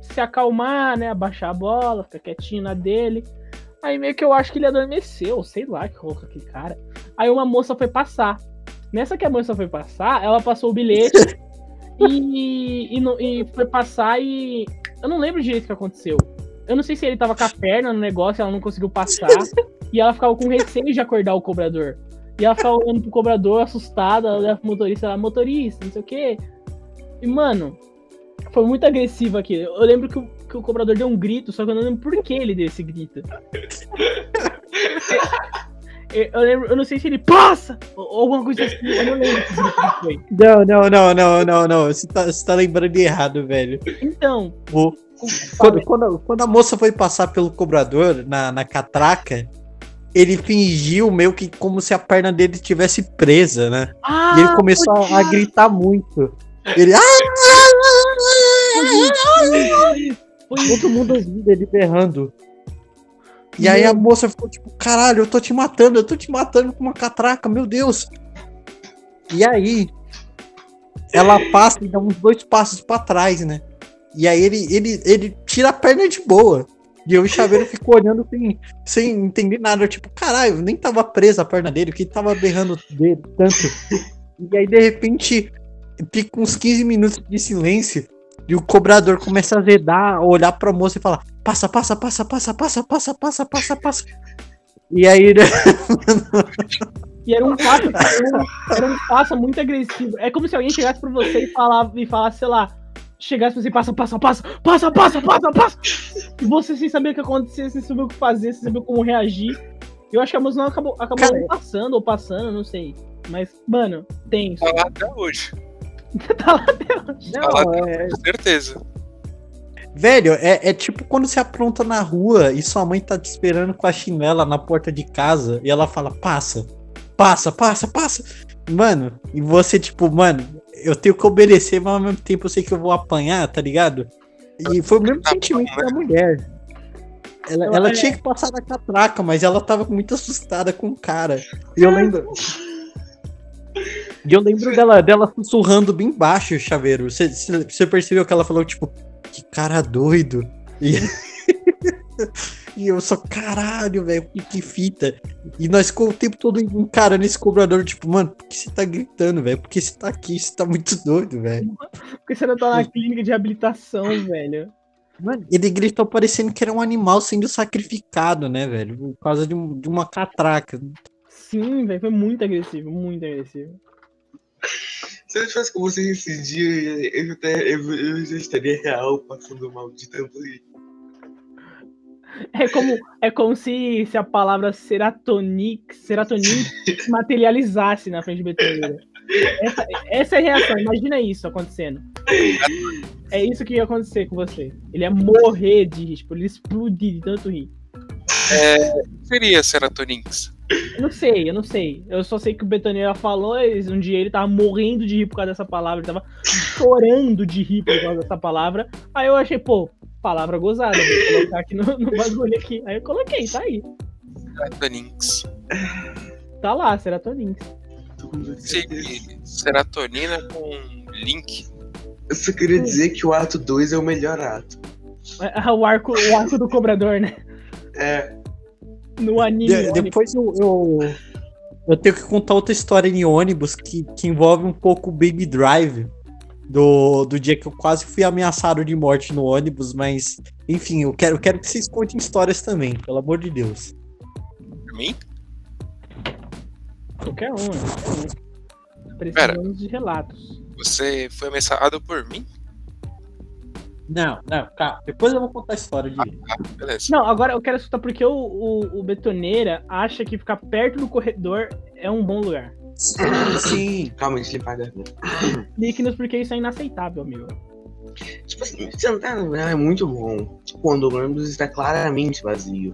A: se acalmar, né, abaixar a bola, ficar quietinho na dele. Aí meio que eu acho que ele adormeceu, sei lá que rouca aquele cara. Aí uma moça foi passar. Nessa que a moça foi passar, ela passou o bilhete e, e, e foi passar e. Eu não lembro direito o que aconteceu. Eu não sei se ele tava com a perna no negócio, ela não conseguiu passar. e ela ficava com receio de acordar o cobrador. E ela ficava olhando pro cobrador, assustada, ela olhava pro motorista, ela, motorista, não sei o quê. E, mano, foi muito agressivo aqui. Eu lembro que o, que o cobrador deu um grito, só que eu não lembro por que ele deu esse grito. Eu, lembro, eu não sei se ele passa! Ou, alguma coisa assim, eu não lembro foi.
B: Não, não, não, não, não, não. Você tá, você tá lembrando de errado, velho.
A: Então, O-
B: Quando, quando, quando a moça foi passar pelo cobrador na, na catraca, ele fingiu meio que como se a perna dele estivesse presa, né?
A: Ah,
B: E ele começou a, a gritar muito. Ele. "Ah!"
A: foi
B: Todo mundo ouvindo ele berrando. E aí a moça ficou tipo, caralho, eu tô te matando, eu tô te matando com uma catraca, meu Deus. E aí, ela passa e dá uns dois passos pra trás, né? E aí ele, ele, ele tira a perna de boa. E eu e o chaveiro ficou olhando sem, sem entender nada. Eu, tipo, caralho, nem tava presa a perna dele, que tava berrando dele tanto. E aí, de repente, fica uns 15 minutos de silêncio. E o cobrador começa a azedar, olhar pra moça e falar: passa, passa, passa, passa, passa, passa, passa, passa, passa. E aí, né,
A: E era um passo, era um, era um passo muito agressivo. É como se alguém chegasse pra você e, falava, e falasse, sei lá, chegasse pra você, passa, passa, passa, passa, passa, passa, passa. E você sem saber o que acontecia, sem saber o que fazer, sem saber como reagir. Eu acho que a música não acabou, acabou
B: Cara,
A: não passando ou passando, não sei. Mas, mano, tenso.
D: Tá lá até hoje.
A: tá lá até hoje.
D: Tá lá
B: Não,
D: até
B: é,
D: hoje, com certeza.
B: Velho, é, é tipo quando você apronta na rua e sua mãe tá te esperando com a chinela na porta de casa e ela fala, passa, passa, passa, passa. Mano, e você, tipo, mano, eu tenho que obedecer, mas ao mesmo tempo eu sei que eu vou apanhar, tá ligado? E foi o mesmo sentimento da mulher. Ela,
A: Ela é-
B: tinha que passar na catraca, mas ela tava muito assustada com o cara. E eu lembro. E eu lembro dela, dela sussurrando bem baixo, chaveiro. Você, você você percebeu que ela falou, tipo, que cara doido. E, e eu só, caralho, velho, que, que fita. E nós ficou o tempo todo encarando esse cobrador, tipo, mano, por que você tá gritando, velho? Por que você tá aqui? Você tá muito doido, velho.
A: Porque você não tá na clínica de reabilitação, velho.
B: Mano, ele gritou parecendo que era um animal sendo sacrificado, né, velho? Por causa de, um- de uma catraca.
A: Sim, velho, foi muito agressivo, muito agressivo.
C: Se eu tivesse com vocês esse dia, eu, já até- eu, eu já estaria real passando mal de tanto rir.
A: É como, é como se, se a palavra seratonic, serotonina se materializasse na frente do betoneira. Essa, essa é a reação, imagina isso acontecendo. É isso que ia acontecer com você. Ele ia morrer de rir, tipo, ele ia explodir de tanto rir.
D: O que seria Seratonins?
A: Eu não sei, eu não sei. Eu só sei que o Betoneira falou, e um dia ele tava morrendo de rir por causa dessa palavra, ele tava chorando de rir por causa dessa palavra. Aí eu achei, pô, palavra gozada, vou colocar aqui no, no bagulho aqui. Aí eu coloquei, tá aí.
D: Seratonins.
A: Tá lá, serotonina.
C: Tô com
D: com link.
C: Eu só queria dizer que o ato 2 é o melhor ato.
A: É, O arco, o arco do cobrador, né?
C: É,
A: No anime.
B: De- depois eu, eu, eu tenho que contar outra história em ônibus que, que envolve um pouco o Baby Drive. Do, do dia que eu quase fui ameaçado de morte no ônibus, mas enfim, eu quero, eu quero que vocês contem histórias também, pelo amor de Deus.
D: Pra mim?
A: Qualquer um, né? Qualquer um. Precisamos de relatos.
D: Você foi ameaçado por mim?
B: Não, não, calma. Depois eu vou contar a história de.
D: Ah, beleza.
A: Não, agora eu quero escutar porque o, o, o Betoneira acha que ficar perto do corredor é um bom lugar.
B: Sim, sim.
C: calma, limpar a garganta.
A: Explique-nos porque isso é inaceitável, amigo.
C: Tipo assim, sentar no lugar é muito bom quando o ônibus está claramente vazio.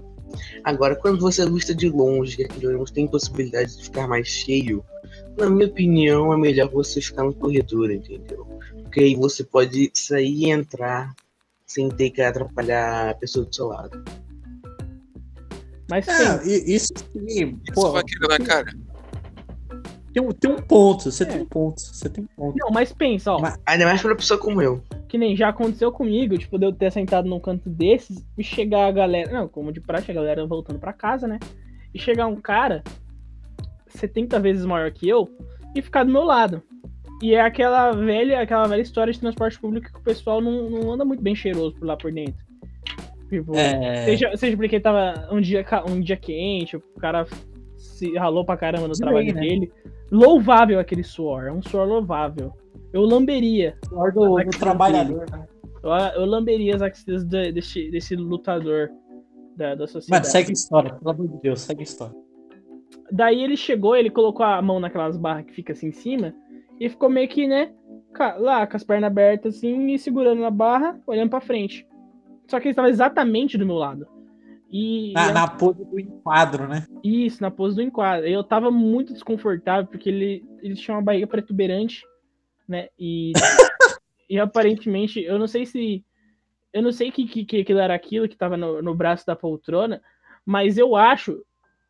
C: Agora, quando você vista de longe que aquele ônibus tem possibilidade de ficar mais cheio, na minha opinião, é melhor você ficar no corredor, entendeu? Porque aí você pode sair e entrar sem ter que atrapalhar a pessoa do seu lado.
A: Mas
B: É, isso sim.
D: Isso
B: Pô,
D: vai querer na cara.
B: tem, um- tem um ponto, você
A: É.
B: tem um ponto, você tem um ponto.
A: não, mas pensa, ó,
B: Mas-
C: Ainda mais pra uma pessoa como eu.
A: que nem já aconteceu comigo, tipo, de eu ter sentado num canto desses e chegar a galera, não, como de praxe, a galera voltando pra casa, né? E chegar um cara 70 vezes maior que eu e ficar do meu lado. E é aquela velha, aquela velha história de transporte público que o pessoal não, não anda muito bem cheiroso por lá por dentro. Tipo,
B: É,
A: Seja, seja porque tava um dia, um dia quente, o cara se ralou pra caramba no
B: Sim,
A: trabalho
B: né?
A: dele. Louvável aquele suor, é um suor louvável. Eu lamberia.
B: pior do, do trabalhador. né?
A: Eu, eu lamberia as axilas de- desse, desse lutador da, da sociedade.
B: Mano, segue a história, pelo amor de Deus, segue a história.
A: Daí ele chegou, ele colocou a mão naquelas barras que fica assim em cima e ficou meio que, né, lá com as pernas abertas assim e segurando na barra, olhando pra frente. Só que ele estava exatamente do meu lado. E
B: Na,
A: e
B: na pose do enquadro, né?
A: Isso, na pose do enquadro. Eu tava muito desconfortável porque ele, ele tinha uma barriga protuberante, né? E, e aparentemente, eu não sei se. Eu não sei que, que, que aquilo era aquilo que tava no, no braço da poltrona, mas eu acho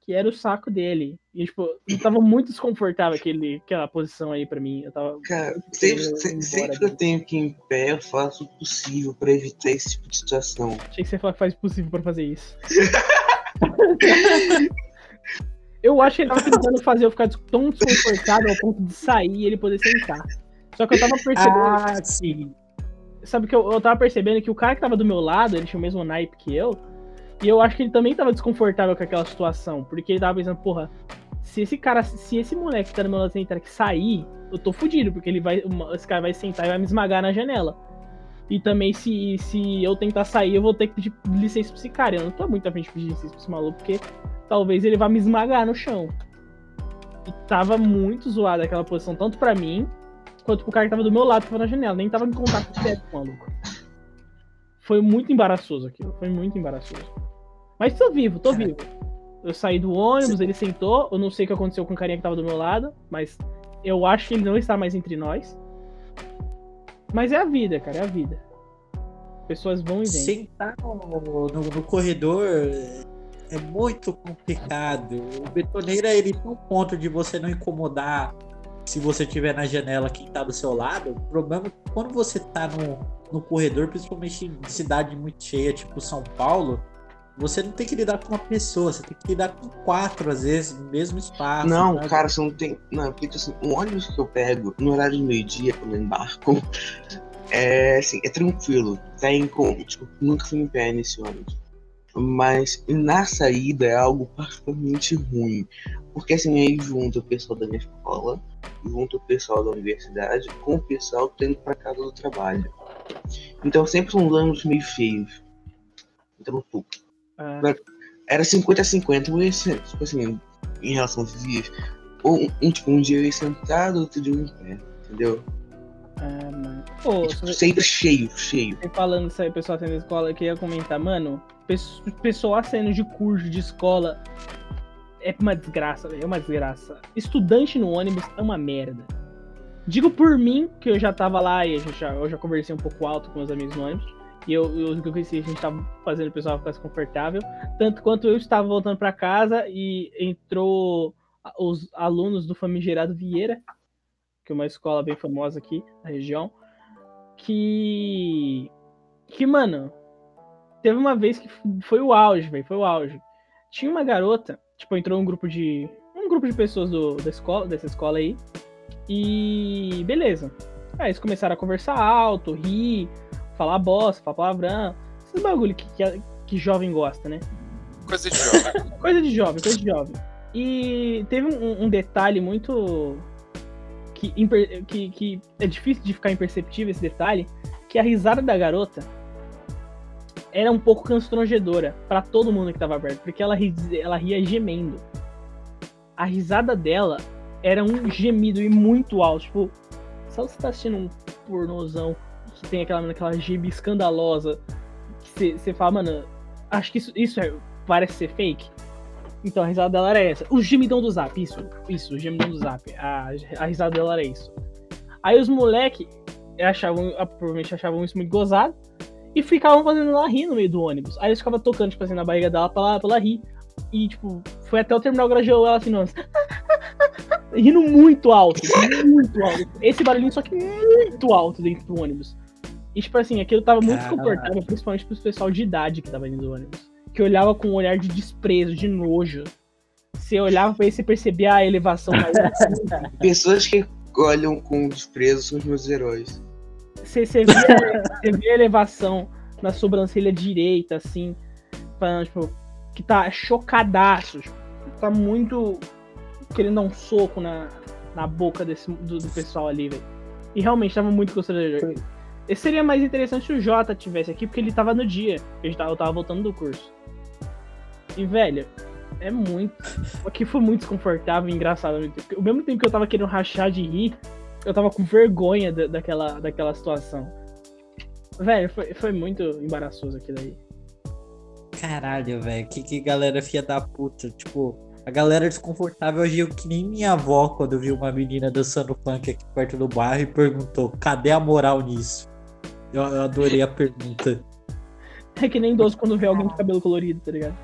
A: que era o saco dele. E, tipo, eu tava muito desconfortável aquele, aquela posição aí pra mim. Eu tava.
C: Cara, sempre,
A: ia
C: se-
A: embora
C: sempre que eu tenho que ir em pé, eu faço o possível pra evitar esse tipo de situação.
A: Achei que você falou que faz o possível pra fazer isso. eu acho que ele tava tentando fazer eu ficar tão desconfortável ao ponto de sair e ele poder sentar. Só que eu tava percebendo.
B: Ah, sim.
A: Sabe que eu, eu tava percebendo que o cara que tava do meu lado, ele tinha o mesmo naipe que eu. E eu acho que ele também tava desconfortável com aquela situação. Porque ele tava pensando, porra, se esse cara, se esse moleque que tá do meu lado sentar aqui sair, eu tô fudido, porque ele vai. Esse cara vai sentar e vai me esmagar na janela. E também, se, se eu tentar sair, eu vou ter que pedir licença pra esse cara. Eu não tô muito frente de pedir licença pra esse maluco, porque talvez ele vá me esmagar no chão. E tava muito zoada aquela posição, tanto pra mim, quanto pro cara que tava do meu lado, que tava na janela. Nem tava em contato direto com o maluco. Foi muito embaraçoso aquilo, foi muito embaraçoso. Mas tô vivo, tô vivo. Eu saí do ônibus, ele sentou, eu não sei o que aconteceu com o carinha que tava do meu lado, mas eu acho que ele não está mais entre nós. Mas é a vida, cara, é a vida. Pessoas vão e vêm.
B: Sentar no, no, no corredor é muito complicado. O betoneira ele tem um ponto de você não incomodar se você estiver na janela quem tá do seu lado. O problema é que quando você tá no, no corredor, principalmente em cidade muito cheia, tipo São Paulo, você não tem que lidar com uma pessoa, você tem que lidar com quatro, às vezes, no mesmo espaço.
C: Não,
B: sabe?
C: cara, você não tem. Não, porque assim, o ônibus que eu pego no horário de meio-dia, quando eu embarco, é assim, é tranquilo. Tem como. Tipo, nunca fui em pé nesse ônibus. Mas na saída é algo particularmente ruim. Porque assim, aí junta o pessoal da minha escola, junta o pessoal da universidade com o pessoal que tá pra casa do trabalho. Então sempre são anos meio feios. Então, pô,
A: É,
C: era 50 a 50, mas tipo assim, em relação aos dias. Um, um, tipo, um dia eu ia sentado, outro dia eu ia em pé, entendeu?
A: é, mano. Pô,
C: E, tipo,
A: você
C: sempre cheio, cheio.
A: você falando isso aí, pessoal saindo da escola, eu queria comentar, mano, pes- pessoal saindo de curso de escola é uma desgraça, velho, é uma desgraça. Estudante no ônibus é uma merda. Digo por mim, que eu já tava lá e a gente já, eu já conversei um pouco alto com os amigos no ônibus. E eu, eu, eu conheci, a gente tava fazendo o pessoal ficar confortável. Tanto quanto eu estava voltando pra casa e entrou os alunos do famigerado Vieira, que é uma escola bem famosa aqui na região, que. Que, mano, teve uma vez que foi o auge, velho, foi o auge. Tinha uma garota, tipo, entrou um grupo de. Um grupo de pessoas do, da escola, dessa escola aí. E beleza. Aí eles começaram a conversar alto, rir, falar bosta, falar palavrão. Esses bagulho que, que, que jovem gosta, né?
D: Coisa de jovem.
A: Coisa de jovem, coisa de jovem. E teve um, um detalhe muito. Que, imper- que, que é difícil de ficar imperceptível esse detalhe. Que a risada da garota era um pouco constrangedora pra todo mundo que tava perto. Porque ela, ri- ela ria gemendo. A risada dela era um gemido e muito alto. Tipo, sabe você tá assistindo um pornozão que tem aquela, aquela geme escandalosa. Que você fala, mano, acho que isso, isso é, parece ser fake. Então a risada dela era essa. O gemidão do zap, isso, isso, o gemidão do zap. A, a risada dela era isso. Aí os moleque achavam, ah, provavelmente achavam isso muito gozado. E ficavam fazendo ela rir no meio do ônibus. Aí eles ficavam tocando, tipo assim, na barriga dela pra ela, pra ela rir. E, tipo, foi até o terminal graduou ela assim, nossa. Rindo muito alto, muito alto. Esse barulhinho, só que muito alto dentro do ônibus. E, tipo assim, aquilo tava muito desconfortável, principalmente pros pessoal de idade que tava indo do ônibus. Que olhava com um olhar de desprezo, de nojo. Você olhava pra ele e você percebia a elevação da
C: Pessoas que olham com desprezo são os meus heróis.
A: Você, você, vê, você vê a elevação na sobrancelha direita, assim, falando, tipo, que tá chocadaço, tipo, tá muito querendo dar um soco na, na boca desse, do, do pessoal ali, velho. E realmente tava muito constrangedor. Esse seria mais interessante se o Jota tivesse aqui, porque ele tava no dia. Eu tava, eu tava voltando do curso. E, velho, é muito. Aqui foi muito desconfortável e engraçado. ao mesmo tempo. Que eu tava querendo rachar de rir, eu tava com vergonha da- daquela, daquela situação. Velho, foi, foi muito embaraçoso aquilo aí.
B: Caralho, velho. Que, que galera filha da puta. Tipo, a galera desconfortável agiu que nem minha avó quando viu uma menina dançando funk aqui perto do bairro e perguntou: cadê a moral nisso? Eu, eu adorei a pergunta.
A: É que nem idoso quando vê alguém de cabelo colorido, tá ligado?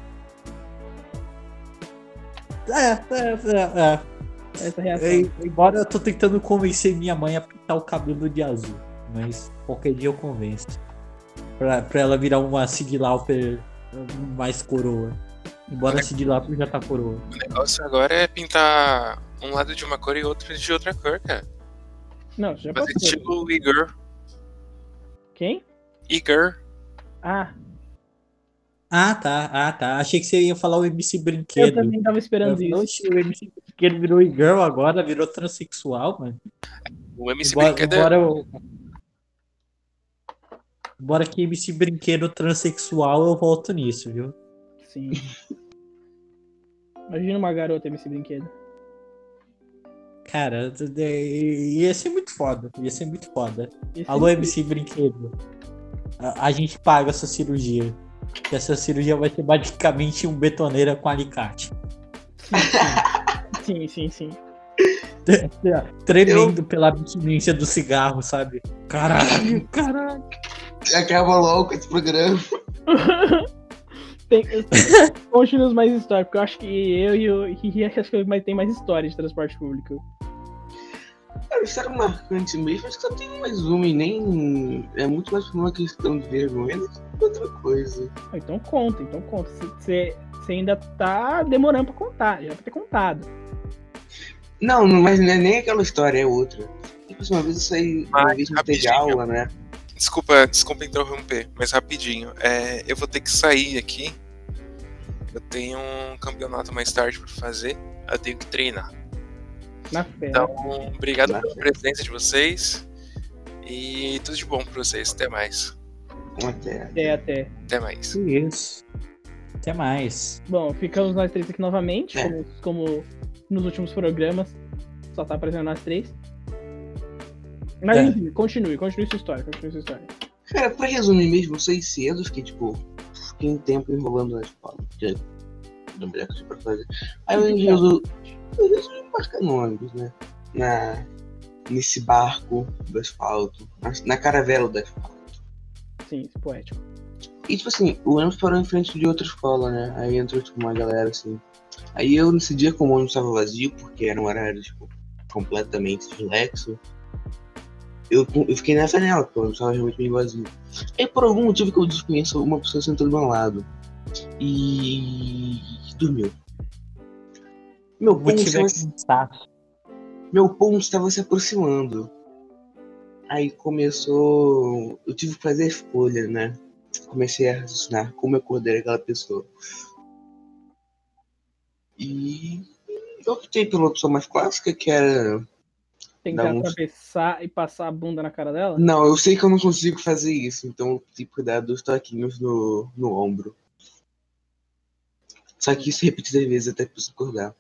B: É, é, é, é.
A: Essa reação.
B: Embora eu tô tentando convencer minha mãe a pintar o cabelo de azul. Mas qualquer dia eu convenço. Pra, pra ela virar uma Sid Lauper mais coroa. Embora a Sid Lauper já tá coroa.
D: O negócio agora é pintar um lado de uma cor e outro de outra cor, cara.
A: Não, já
D: Fazer
A: passou.
D: estilo Igor.
A: Quem?
D: Igor.
A: Ah,
B: Ah, tá. Ah, tá. Achei que você ia falar o MC
A: eu
B: Brinquedo.
A: também tava
B: Eu
A: esperando
B: falei,
A: isso.
B: "Oxi, o MC Brinquedo virou e-girl agora, virou transexual, mano.
D: O MC
B: Embora,
D: Brinquedo é
B: embora, eu- embora que MC Brinquedo transexual, eu volto nisso, viu?
A: Sim. Imagina uma garota MC brinquedo.
B: Cara, ia ser muito foda. Ia ser muito foda. Alô, MC Brinquedo. A, a gente paga essa cirurgia. Que essa cirurgia vai ser basicamente um betoneira com alicate.
A: Sim, sim, sim.
B: Tremendo pela abstinência do cigarro, sabe? Caralho, caralho.
C: Acaba logo esse programa.
A: Tem, conte-nos mais história, porque eu acho que eu e o Hihi acho que mais- tem mais história de transporte público.
C: Cara, história marcante mesmo, acho que só tem mais uma e nem. É muito mais por uma questão de vergonha do que outra coisa.
A: Ah, Então conta, então conta. Você ainda tá demorando pra contar, já pra ter contado.
C: Não, não, mas não é nem aquela história, é outra. Tipo assim, uma vez eu saí, uma
D: Mas,
C: vez teve
D: rapidinho.
C: aula, né?
D: Desculpa, desculpa interromper, mas rapidinho. É, eu vou ter que sair aqui. Eu tenho um campeonato mais tarde pra fazer. Eu tenho que treinar.
A: Na fé.
D: Então, obrigado
C: Na
D: pela presença de vocês. E tudo de bom pra vocês. Até mais.
C: Até.
A: Até, até.
D: Até mais.
B: Isso. Até mais.
A: Bom, ficamos nós três aqui novamente,
C: É.
A: como, como nos últimos programas. Só tá aparecendo nós três. Mas
B: É.
A: enfim, continue, continue sua história, continue sua história.
C: Cara, pra resumir mesmo, eu saí cedo, fiquei tipo. Fiquei um tempo enrolando na escola. Porque não me lembro o que pra fazer. Aí eu resolvi. Embarcar no ônibus, né? Na, nesse barco do asfalto. Na, na caravela do asfalto.
A: Sim, poético.
C: E tipo assim, o ônibus parou em frente de outra escola, né? Aí entrou tipo uma galera assim. Aí eu nesse dia, como o ônibus estava vazio, porque era um horário tipo, completamente deslexo, eu, eu fiquei na janela, porque ônibus estava realmente meio vazio. Aí por algum motivo que eu desconheço, uma pessoa sentou do meu lado. E. dormiu. Meu
B: O
C: pulso,
B: motivo é
C: estava, meu pulso estava se aproximando. Aí começou. Eu tive que fazer escolha, né? Comecei a raciocinar como eu acordaria aquela pessoa. E eu optei pela opção mais clássica, que era.
A: Tentar
C: Dá um-
A: atravessar e passar a bunda na cara dela?
C: Não, eu sei que eu não consigo fazer isso, então eu optei por dar dois toquinhos no, no ombro. Só que isso repetidas vezes até pessoa acordar.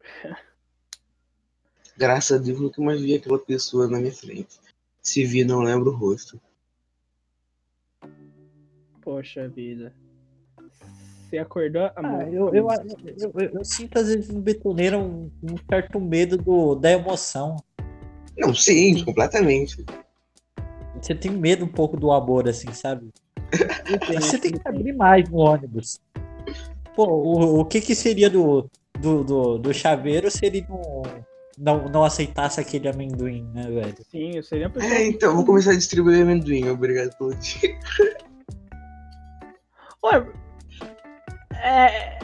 C: Graças a Deus nunca mais vi aquela pessoa na minha frente. Se vi, não lembro o rosto.
A: Poxa vida. Você acordou?
B: Ah, eu, eu, eu, eu- eu sinto às vezes no betoneiro um, um certo medo do, da emoção.
C: Não, sim, completamente.
B: Você tem medo um pouco do amor, assim, sabe? Você tem que abrir mais no ônibus. Pô, o, o que que seria do, do, do, do chaveiro se ele não, não, não aceitasse aquele amendoim, né, velho?
A: Sim, eu seria pessoa.
C: É, então, vou começar a distribuir amendoim. Obrigado pelo dia.
A: Ué, é...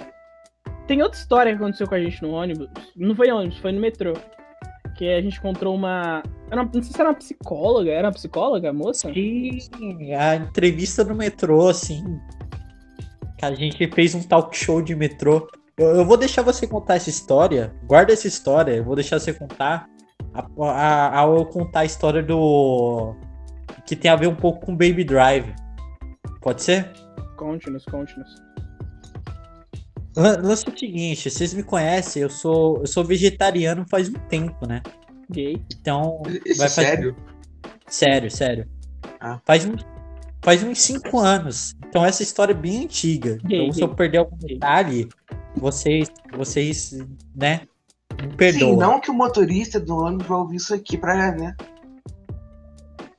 A: Tem outra história que aconteceu com a gente no ônibus. Não foi ônibus, foi no metrô. Que a gente encontrou uma. Era não sei se era uma psicóloga. Era uma psicóloga, a moça?
B: E a entrevista no metrô, assim. Que a gente fez um talk show de metrô. Eu, eu vou deixar você contar essa história. Guarda essa história. Eu vou deixar você contar. Ao eu contar a história do. Que tem a ver um pouco com Baby Drive. Pode ser?
A: Conte-nos, conte-nos.
B: Lan- Lance é o seguinte, vocês me conhecem, eu sou, eu sou vegetariano faz um tempo, né?
A: Gay.
B: Então,
C: Isso
B: Vai fazer-
C: sério?
B: sério, sério.
C: Ah.
B: Faz, um, faz uns cinco anos. Então essa história é bem antiga.
A: Gay,
B: então se
A: gay.
B: eu perder algum detalhe, vocês, vocês, né, me
C: Sim,
B: perdoam.
C: não que o motorista do ônibus vai ouvir isso aqui pra, né?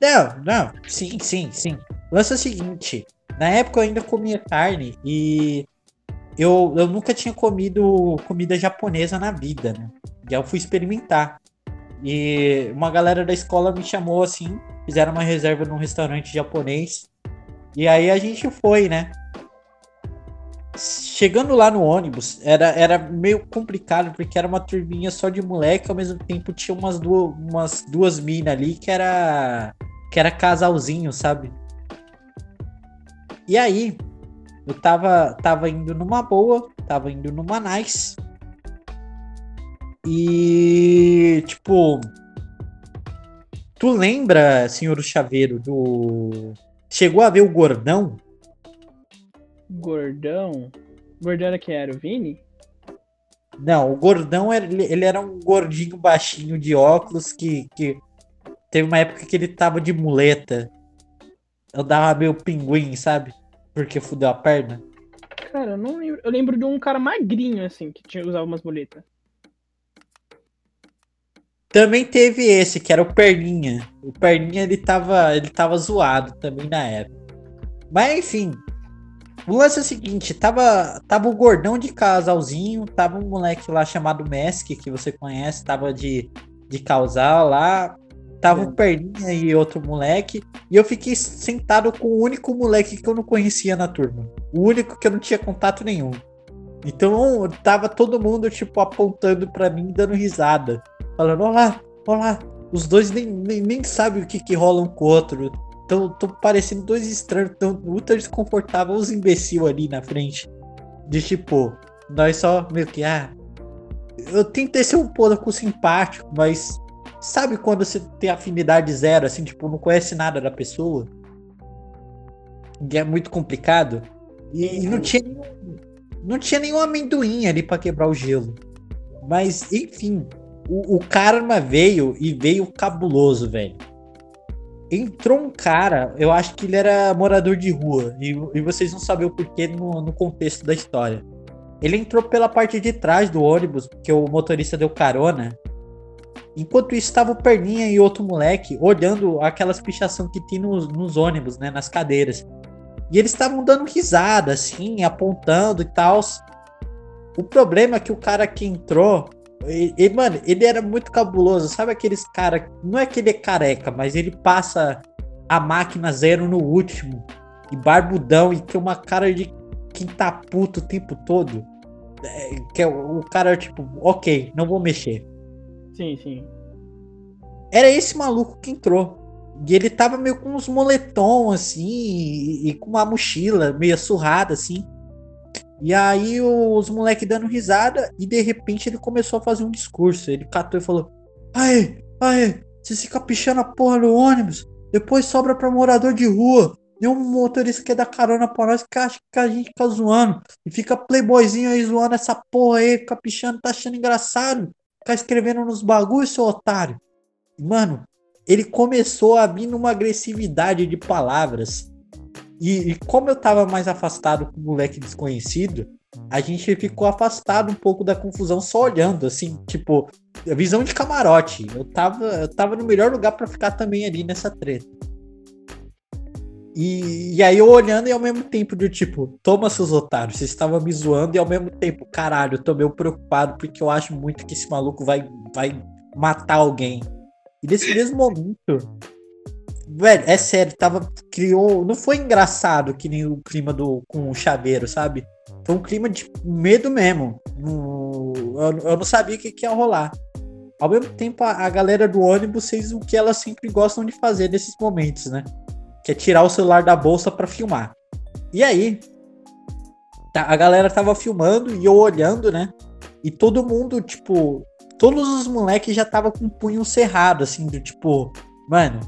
B: Não, não, sim, sim, sim. É o seguinte, na época eu ainda comia carne e eu, eu nunca tinha comido comida japonesa na vida, né? E aí eu fui experimentar. E uma galera da escola me chamou assim, fizeram uma reserva num restaurante japonês. E aí a gente foi, né? Chegando lá no ônibus, era, era meio complicado, porque era uma turminha só de moleque, ao mesmo tempo tinha umas duas, umas duas minas ali que era que era casalzinho, sabe? E aí, eu tava, tava indo numa boa, tava indo numa nice. E, tipo. Tu lembra, senhor Chaveiro, do. Chegou a ver o gordão?
A: Gordão. Gordão era quem era? O Vini?
B: Não, o gordão ele, ele era um gordinho baixinho de óculos que, que teve uma época que ele tava de muleta. Andava meio pinguim, sabe? Porque fudeu a perna.
A: Cara, eu não lembro. Eu lembro de um cara magrinho, assim, que tinha, usava umas muletas.
B: Também teve esse, que era o Perninha. O Perninha, ele tava, ele tava zoado também na época. Mas, enfim. O lance é o seguinte, tava, tava o gordão de casalzinho, tava um moleque lá chamado Mask, que você conhece, tava de, de casal lá. Tava o Perninha e outro moleque. E eu fiquei sentado com o único moleque que eu não conhecia na turma. O único que eu não tinha contato nenhum. Então tava todo mundo, tipo, apontando para mim, dando risada falando: Olá, olá. Os dois nem, nem, nem sabem o que, que rola um com o outro. Tão, tão parecendo dois estranhos, tão ultra desconfortáveis, uns imbecil ali na frente. De tipo, nós só meio que, ah. Eu tentei ser um pouco simpático, mas sabe quando você tem afinidade zero, assim, tipo, não conhece nada da pessoa? E é muito complicado. E, e não tinha nenhum, não tinha nenhum amendoim ali para quebrar o gelo. Mas, enfim, o, o karma veio e veio cabuloso, velho. Entrou um cara, eu acho que ele era morador de rua, e, e vocês não sabem o porquê no, no contexto da história. Ele entrou pela parte de trás do ônibus, porque o motorista deu carona. Enquanto isso, estava o Perninha e outro moleque olhando aquelas pichação que tem nos, nos ônibus, né? Nas cadeiras. E eles estavam dando risada, assim, apontando e tal. O problema é que o cara que entrou, e, mano, ele era muito cabuloso. Sabe aqueles cara. Não é que ele é careca, mas ele passa a máquina zero no último. E barbudão e tem uma cara de quem tá puto o tempo todo. É, que é o cara, tipo, ok, não vou mexer.
A: Sim, sim.
B: Era esse maluco que entrou. E ele tava meio com uns moletom, assim, e, e com uma mochila meio surrada, assim. E aí os moleques dando risada e de repente ele começou a fazer um discurso. Ele catou e falou: Aí, aí, você fica pichando a porra do ônibus, depois sobra pra morador de rua. Nenhum motorista quer dar carona pra nós que acha que a gente fica zoando. E fica playboyzinho aí zoando essa porra aí, fica pichando, tá achando engraçado. Fica escrevendo nos bagulhos, seu otário. Mano, ele começou a vir numa agressividade de palavras e, e, como eu tava mais afastado com o moleque desconhecido, a gente ficou afastado um pouco da confusão só olhando, assim, tipo, visão de camarote. Eu tava, eu tava no melhor lugar para ficar também ali nessa treta. E, e, aí eu olhando e ao mesmo tempo de tipo, toma seus otários, vocês estavam me zoando e ao mesmo tempo, caralho, eu tô meio preocupado porque eu acho muito que esse maluco vai, vai matar alguém. E nesse mesmo momento, Velho, é sério, tava. Criou. Não foi engraçado que nem o clima do com o chaveiro, sabe? Foi um clima de medo mesmo. Eu, eu não sabia o que, que ia rolar. Ao mesmo tempo, a, a, galera do ônibus fez o que elas sempre gostam de fazer nesses momentos, né? Que é tirar o celular da bolsa para filmar. E aí, tá, a galera tava filmando e eu olhando, né? E todo mundo, tipo, todos os moleques já tava com o punho cerrado, assim, do tipo, mano,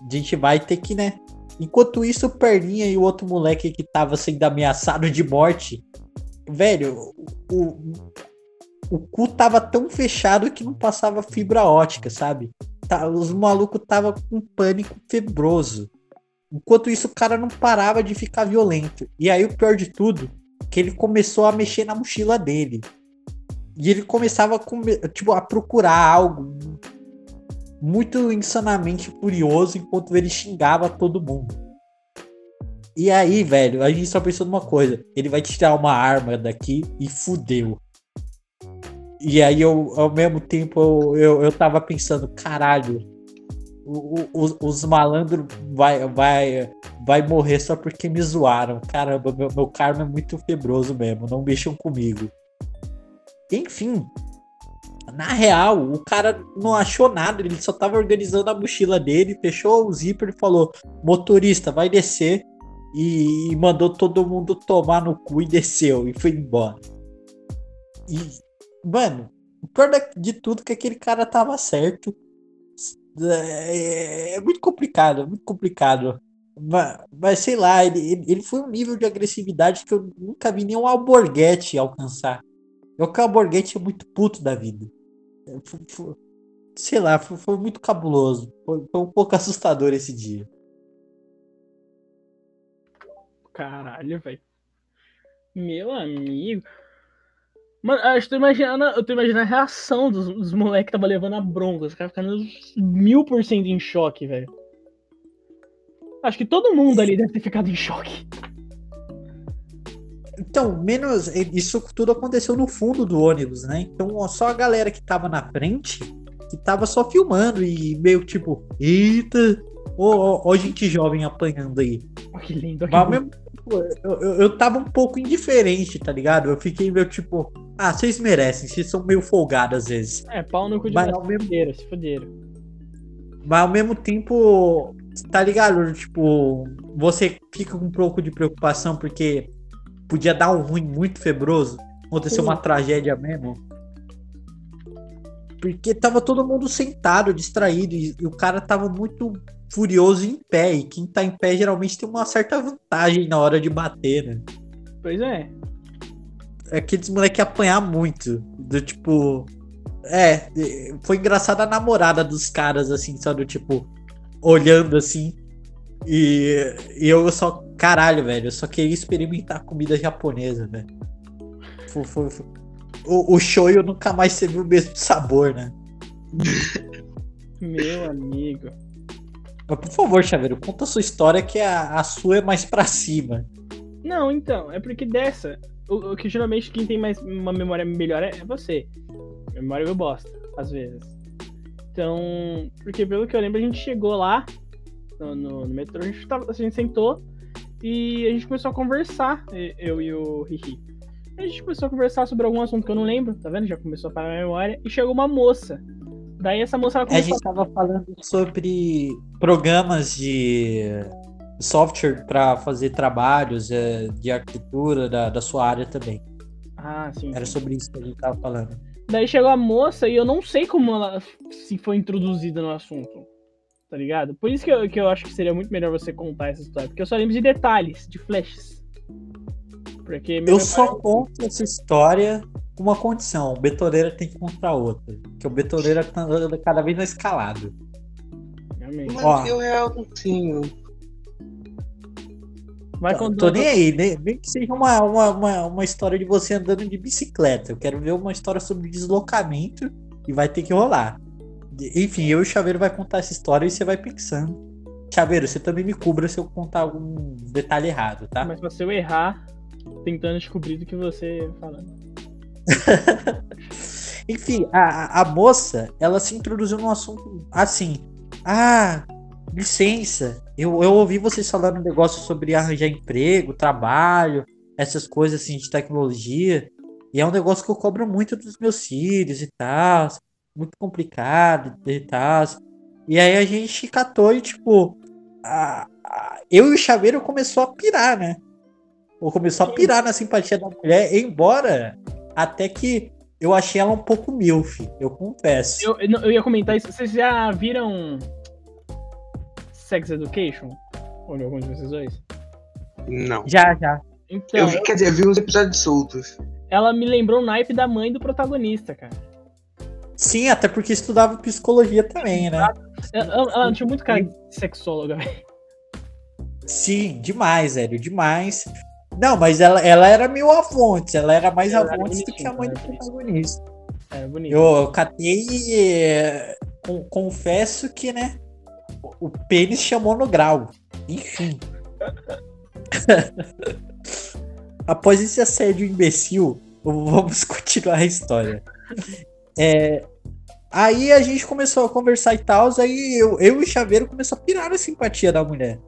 B: a gente vai ter que, né? Enquanto isso, o Perninha e o outro moleque que tava sendo ameaçado de morte, velho, o, o cu tava tão fechado que não passava fibra ótica, sabe? Tá, os malucos tava com pânico febroso. Enquanto isso, o cara não parava de ficar violento. E aí, o pior de tudo, que ele começou a mexer na mochila dele. E ele começava a, tipo, a procurar algo, muito insanamente furioso enquanto ele xingava todo mundo. E aí, velho, a gente só pensou numa coisa: ele vai tirar uma arma daqui e fudeu. E aí, eu, ao mesmo tempo, eu, eu, eu tava pensando: caralho, os, os malandros vai, vai, vai morrer só porque me zoaram. Caramba, meu, meu karma é muito febroso mesmo, não mexam comigo. Enfim, na real, o cara não achou nada, ele só tava organizando a mochila dele, fechou o zíper e falou: motorista, vai descer. E, mandou todo mundo tomar no cu e desceu e foi embora. E, mano, o pior de tudo é que aquele cara tava certo. É, é muito complicado, é muito complicado. Mas, mas sei lá, ele, ele foi um nível de agressividade que eu nunca vi nenhum alborguete alcançar. Eu caborguete é muito puto da vida. É, fu- fu- sei lá, foi, foi muito cabuloso. Foi, foi um pouco assustador esse dia.
A: Caralho, velho. Meu amigo. Mano, eu tô imaginando, eu tô imaginando a reação dos, dos moleques que tava levando a bronca. Os caras ficando mil por cento em choque, velho. Acho que todo mundo ali deve ter ficado em choque.
B: Então, menos. Isso tudo aconteceu no fundo do ônibus, né? Então, ó, só a galera que tava na frente, que tava só filmando e meio tipo, eita, ó, ó, ó gente jovem apanhando aí.
A: Ó, que lindo.
B: Mas ao mesmo tempo, eu, eu, eu tava um pouco indiferente, tá ligado? Eu fiquei meio tipo, ah, vocês merecem, vocês são meio folgados às vezes.
A: É, pau no cu de
B: Mas ao mesmo-
A: se fuderam, se fuderam.
B: Mas ao mesmo tempo, tá ligado? Tipo, você fica com um pouco de preocupação porque podia dar um ruim muito febroso, acontecer uma tragédia mesmo. Porque tava todo mundo sentado, distraído, e, e o cara tava muito furioso em pé. E quem tá em pé geralmente tem uma certa vantagem na hora de bater, né?
A: Pois é.
B: aqueles moleque apanhar muito. Do tipo. É, foi engraçado a namorada dos caras, assim, só do tipo, olhando assim. E, e eu só, caralho, velho, eu só queria experimentar comida japonesa, velho. Foi- foi- foi- O, o shoyu nunca mais teve o mesmo sabor, né?
A: Meu amigo.
B: Mas por favor, Chaveiro, conta a sua história que a, a sua é mais pra cima.
A: Não, então, é porque dessa, o, o que geralmente quem tem mais uma memória melhor é, é você. Memória eu bosta, às vezes. Então, porque pelo que eu lembro, a gente chegou lá no, no- no metrô, a gente, tava, a gente sentou e a gente começou a conversar, eu e o Rihi. A gente começou a conversar sobre algum assunto que eu não lembro, tá vendo? Já começou a parar a memória. E chegou uma moça. Daí essa moça ela
B: A gente tava falando sobre programas de software para fazer trabalhos é, de arquitetura da, da sua área também.
A: Ah, sim.
B: Era sobre isso que a gente tava falando.
A: Daí chegou a moça e eu não sei como ela se foi introduzida no assunto. Tá ligado? Por isso que eu, que eu acho que seria muito melhor você contar essa história. Porque eu só lembro de detalhes, de flashes. Porque
B: Eu só conto essa história com uma condição: o betoneira tem que contar outra. Que o betoneira tá andando cada vez mais escalado.
A: Realmente.
C: Mas
B: Ó.
C: eu real não tenho.
A: Vai
B: Tô,
A: contando.
B: tô nem aí, nem, nem que seja uma, uma, uma, uma história de você andando de bicicleta. Eu quero ver uma história sobre deslocamento e vai ter que rolar. Enfim, eu e o Chaveiro vai contar essa história e você vai pensando. Chaveiro, você também me cubra se eu contar algum detalhe errado, tá?
A: Mas se eu errar, tentando descobrir do que você falando.
B: Enfim, a, a- moça, ela se introduziu num assunto assim. Ah, licença, eu, eu ouvi vocês falando um negócio sobre arranjar emprego, trabalho, essas coisas assim de tecnologia. E é um negócio que eu cobro muito dos meus filhos e tal. Muito complicado e tal. E aí a gente catou e, tipo, a- a- eu e o Chaveiro começou a pirar, né? Ou começou a pirar na simpatia da mulher, embora até que eu achei ela um pouco milf, eu confesso.
A: Eu, eu, ia comentar isso. Vocês já viram Sex Education? Ou algum de vocês dois?
C: Não.
B: Já, já.
A: Então,
C: eu vi, quer dizer, eu vi uns episódios soltos.
A: ela me lembrou o naipe da mãe do protagonista, cara.
B: Sim, até porque estudava psicologia também, né?
A: Ela, ela- ela tinha muito cara de sexóloga, velho.
B: Sim, demais, velho, demais. Não, mas ela, ela era meio avontes, ela era mais
A: Ela
B: avontes do que a mãe do protagonista.
A: Era bonito.
B: Eu, catei e é, con- confesso que, né, o, pênis chamou no grau. Enfim. Após esse assédio imbecil, vamos continuar a história. É, aí a gente começou a conversar e tal, aí eu, eu e o Chaveiro começou a pirar na simpatia da mulher.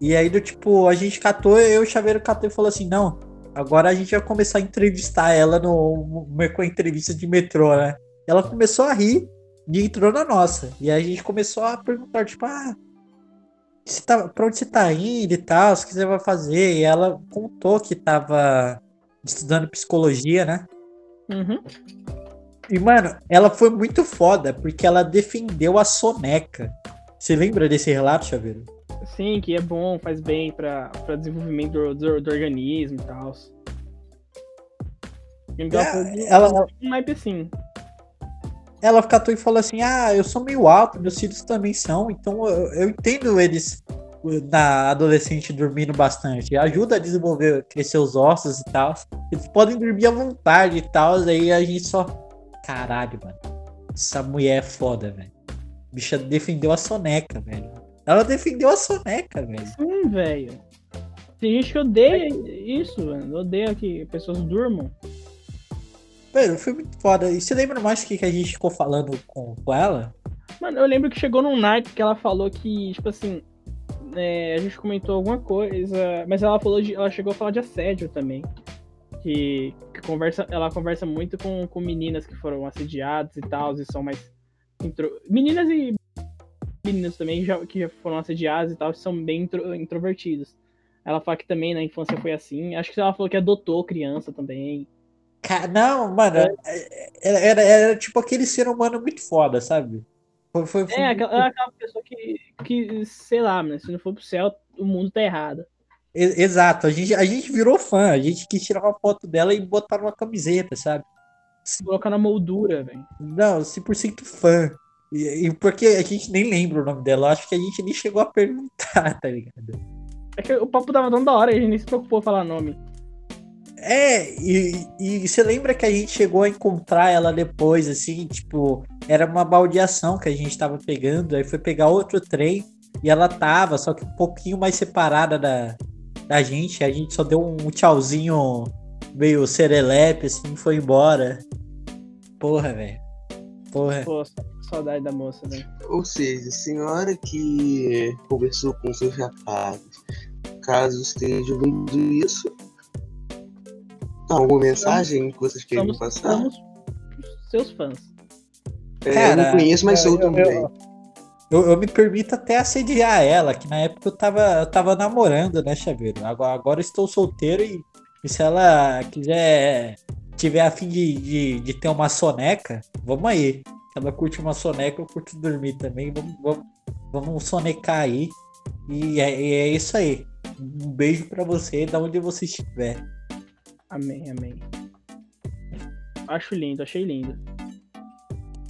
B: E aí, do tipo, a gente catou, eu e o Chaveiro catou e falou assim: não, agora a gente vai começar a entrevistar ela no, com a entrevista de metrô, né? Ela começou a rir e entrou na nossa. E aí a gente começou a perguntar, tipo, ah, você tá, pra onde você tá indo e tal, o que você vai fazer? E ela contou que tava estudando psicologia, né?
A: Uhum.
B: E, mano, ela foi muito foda, porque ela defendeu a soneca. Você lembra desse relato, Chaveiro?
A: Sim, que é bom, faz bem pra, pra desenvolvimento do, do, do organismo e tal. Ela
B: É,
A: de
B: ela-
A: um naipe assim.
B: Ela catou e falou assim: Ah, eu sou meio alto, meus filhos também são, então eu, eu entendo eles na adolescente dormindo bastante. Ajuda a desenvolver, crescer os ossos e tal. Eles podem dormir à vontade e tal. Aí a gente só. Caralho, mano. Essa mulher é foda, velho. Bicha defendeu a soneca, velho. Ela defendeu a soneca, velho.
A: Sim, velho. Tem gente que odeia isso, mano. Odeia que pessoas durmam.
B: Mano, foi muito foda. E você lembra mais o que, que a gente ficou falando com, com ela?
A: Mano, eu lembro que chegou num naipe que ela falou que, tipo assim, é, a gente comentou alguma coisa, mas ela falou de. Ela chegou a falar de assédio também. Que, que conversa, ela conversa muito com, com meninas que foram assediadas e tal, e são mais. intro- meninas e meninos também já, que já foram assediadas e tal, são bem intro- introvertidos. Ela fala que também na infância foi assim. Acho que ela falou que adotou criança também.
B: Não, mano, era, era, era tipo aquele ser humano muito foda, sabe? Foi, foi, foi
A: É, aquela, é aquela pessoa que, que, sei lá, mano, se não for pro céu, o mundo tá errado.
B: Exato, a gente, a gente virou fã, a gente quis tirar uma foto dela e botar numa camiseta, sabe?
A: Colocar na moldura, velho.
B: Não, 100% fã. E, e porque a gente nem lembra o nome dela, eu acho que a gente nem chegou a perguntar, tá ligado?
A: É que o papo tava tão da hora, a gente nem se preocupou em falar nome.
B: É, e, e você lembra que a gente chegou a encontrar ela depois, assim, tipo, era uma baldeação que a gente tava pegando, aí foi pegar outro trem e ela tava, só que um pouquinho mais separada da, da gente, a gente só deu um tchauzinho meio serelepe, assim, e foi embora. Porra, velho. Porra.
A: Pô, saudade da moça, velho.
C: Ou seja, senhora que conversou com seus rapazes, caso esteja ouvindo isso, alguma mensagem que vocês queiram
A: Somos,
C: passar?
A: somos seus fãs.
C: É, eu
B: Cara,
C: não conheço, mas sou
B: eu- eu-
C: também.
B: Eu, eu me permito até assediar ela, que na época eu tava, eu tava namorando, né, Chaveiro? Agora, agora eu estou solteiro e, e se ela quiser, tiver a fim de, de, de ter uma soneca, vamos aí. Ela curte uma soneca, eu curto dormir também. Vamos, vamos, vamos sonecar aí. E é, é isso aí. Um beijo pra você, da onde você estiver.
A: Amém, amém. Acho lindo, achei lindo.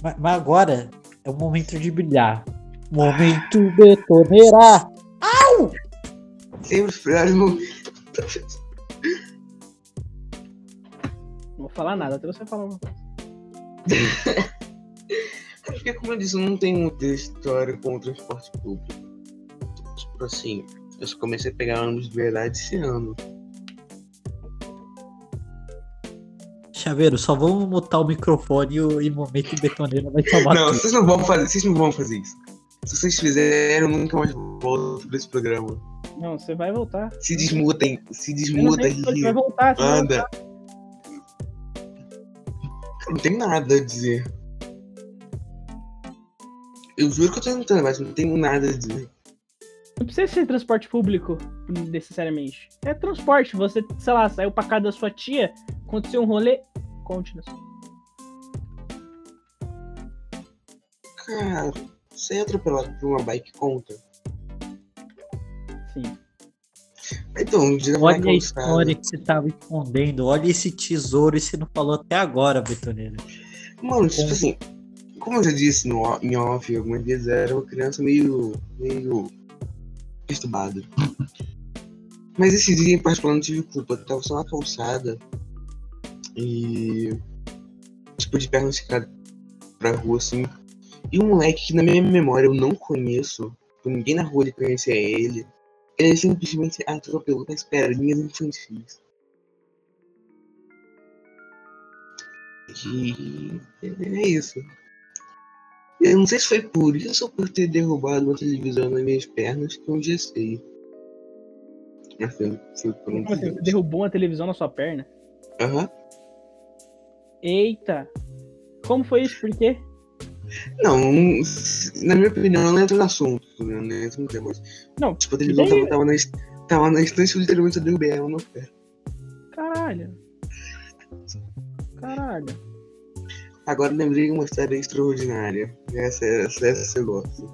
B: Mas, mas agora é o momento de brilhar. Momento betoneira!
C: Sempre esperar no.
A: Não vou falar nada, até você falar alguma coisa.
C: Como eu disse, eu não tenho muita história com o transporte público. Tipo assim, eu só comecei a pegar ônibus de verdade esse ano.
B: Chaveiro, só vamos mutar o microfone e o e momento betoneira vai salvar
C: Não,
B: tudo.
C: vocês não vão fazer, vocês não vão fazer isso. Se vocês fizerem, eu nunca mais volto pra esse programa.
A: Não, você vai voltar.
C: Se desmutem, se
A: se você vai voltar. Você vai
C: Anda.
A: voltar.
C: Não tem nada a dizer. Eu juro que eu tô tentando, mas não tenho nada a dizer.
A: Não precisa ser transporte público, necessariamente. É transporte. Você, sei lá, saiu pra casa da sua tia, aconteceu um rolê, conte-nos.
C: Cara, ser atropelado por uma bike conta.
A: Sim.
C: Então, diga
B: Olha a história que você tava escondendo. Olha esse tesouro e você não falou até agora, betoneira.
C: Mano, tipo assim, como eu já disse no, em off algumas vezes, era uma criança meio. meio. perturbada. Mas esse dia em particular não tive culpa, eu tava só na calçada e. tipo, de perna esticada pra rua assim. E um moleque que na minha memória eu não conheço, tipo, ninguém na rua conhecia ele, ele simplesmente atropelou nas perninhas infantis. E é isso. Eu não sei se foi por isso ou por ter derrubado uma televisão nas minhas pernas que eu engessei. Mas foi, foi por um
A: assim? Você
C: dos-
A: derrubou uma televisão na sua perna?
C: Aham.
A: Eita! Como foi isso? Por quê?
C: Não, na minha opinião, não entra no assunto, né? não entra no tema.
A: Não,
C: Tipo, a televisão
A: daí?
C: tava, tava, na, tava na estante e literalmente eu derrubei ela pé.
A: Caralho. Caralho.
C: Agora lembrei uma história extraordinária. Essa, essa, essa eu gosto.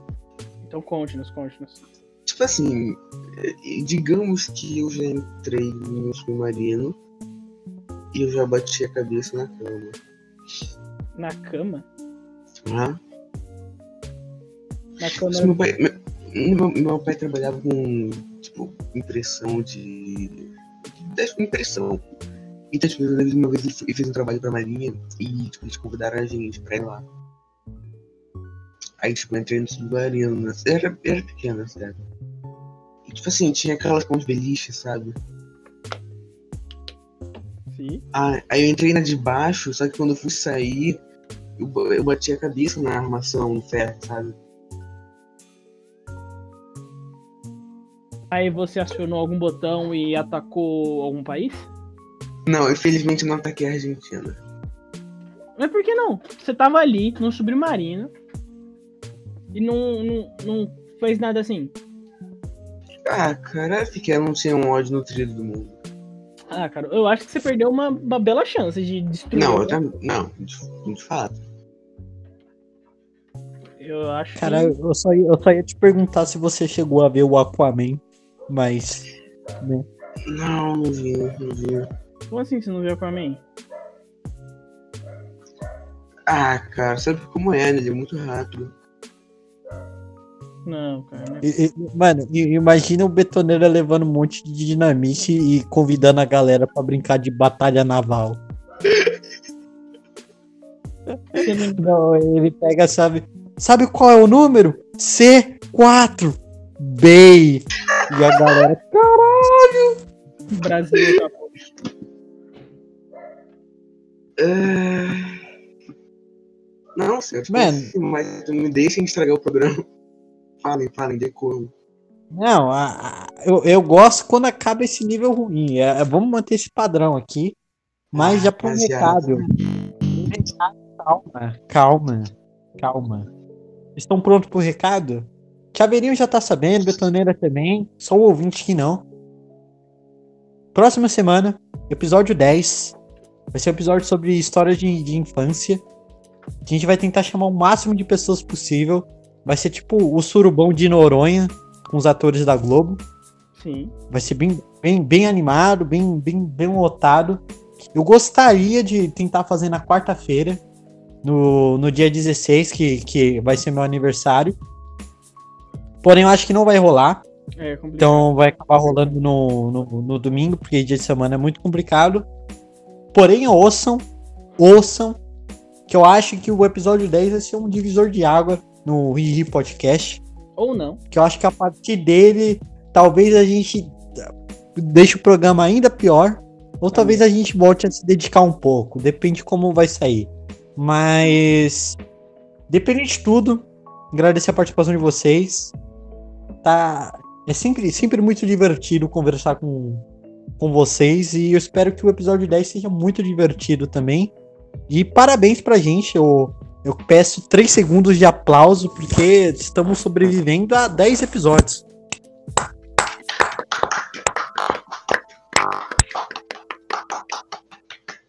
A: Então conte-nos, conte-nos.
C: Tipo assim, eh, digamos que eu já entrei no submarino e eu já bati a cabeça na cama.
A: Na cama?
C: Ah,
A: Na cama.
C: isso meu, pai, meu, meu- meu pai trabalhava com tipo, impressão de. de impressão. Então, tipo, eu uma vez ele ele fez um trabalho pra Marinha e tipo, eles convidaram a gente pra ir lá. Aí, tipo, eu entrei no submarino, era, era pequena, sério. E, tipo assim, tinha aquelas pontes beliche, sabe?
A: Sim.
C: Ah, aí eu entrei na de baixo, só que quando eu fui sair, eu, eu bati a cabeça na armação, no ferro, sabe?
A: Aí você acionou algum botão e atacou algum país?
C: Não, infelizmente não ataquei a Argentina.
A: Mas por que não? Você tava ali, num submarino, e não, não, não fez nada assim.
C: Ah, cara, fiquei não tinha um ódio nutrido do mundo.
A: Ah, cara, eu acho que você perdeu uma, uma bela chance de destruir.
C: Não, eu
A: né?
C: também. Não, de, de fato.
A: Eu acho
B: Cara,
A: que.
B: eu só, ia- eu só ia te perguntar se você chegou a ver o Aquaman, mas.
C: Não, não vi, não vi.
A: Como assim você não viu Aquaman?
C: Ah, cara, sabe como é, né? Ele é muito rápido.
A: Não, cara. Não é...
B: E- e- Mano, imagina o betoneiro levando um monte de dinamite e convidando a galera pra brincar de batalha naval.
A: Não-
B: ele pega, sabe? Sabe qual é o número? C4. Bay. E a galera.
A: Brasil tá
C: É... Não, senhor,
B: Mano.
C: mas me deixem estragar o programa. Falem, falem, decoro.
B: Não, a- a- eu, eu gosto quando acaba esse nível ruim. É, é, vamos manter esse padrão aqui. Mas
C: Ah,
B: já pro
C: rapaziada.
B: recado. Calma, calma, calma. Estão prontos pro recado? Chaveirinho já tá sabendo, Betoneira também. Só o ouvinte que não. Próxima semana, episódio 10. Vai ser um episódio sobre história de, de infância. A gente vai tentar chamar o máximo de pessoas possível. Vai ser tipo o surubão de Noronha com os atores da Globo.
A: Sim.
B: Vai ser bem, bem, bem animado, bem, bem, bem lotado. Eu gostaria de tentar fazer na quarta-feira, no, no dia 16, que, que vai ser meu aniversário. Porém, eu acho que não vai rolar.
A: É complicado.
B: Então vai acabar rolando no, no, no domingo, porque dia de semana é muito complicado. Porém, ouçam, ouçam, que eu acho que o episódio 10 vai ser um divisor de água no Riri Podcast
A: Ou não.
B: que eu acho que a partir dele, talvez a gente deixe o programa ainda pior, ou talvez a gente volte a se dedicar um pouco, depende de como vai sair. Mas, depende de tudo, agradecer a participação de vocês. Tá, é sempre, sempre muito divertido conversar com, com vocês e eu espero que o episódio 10 seja muito divertido também. E parabéns pra gente, eu, eu peço 3 segundos de aplauso, porque estamos sobrevivendo a 10 episódios.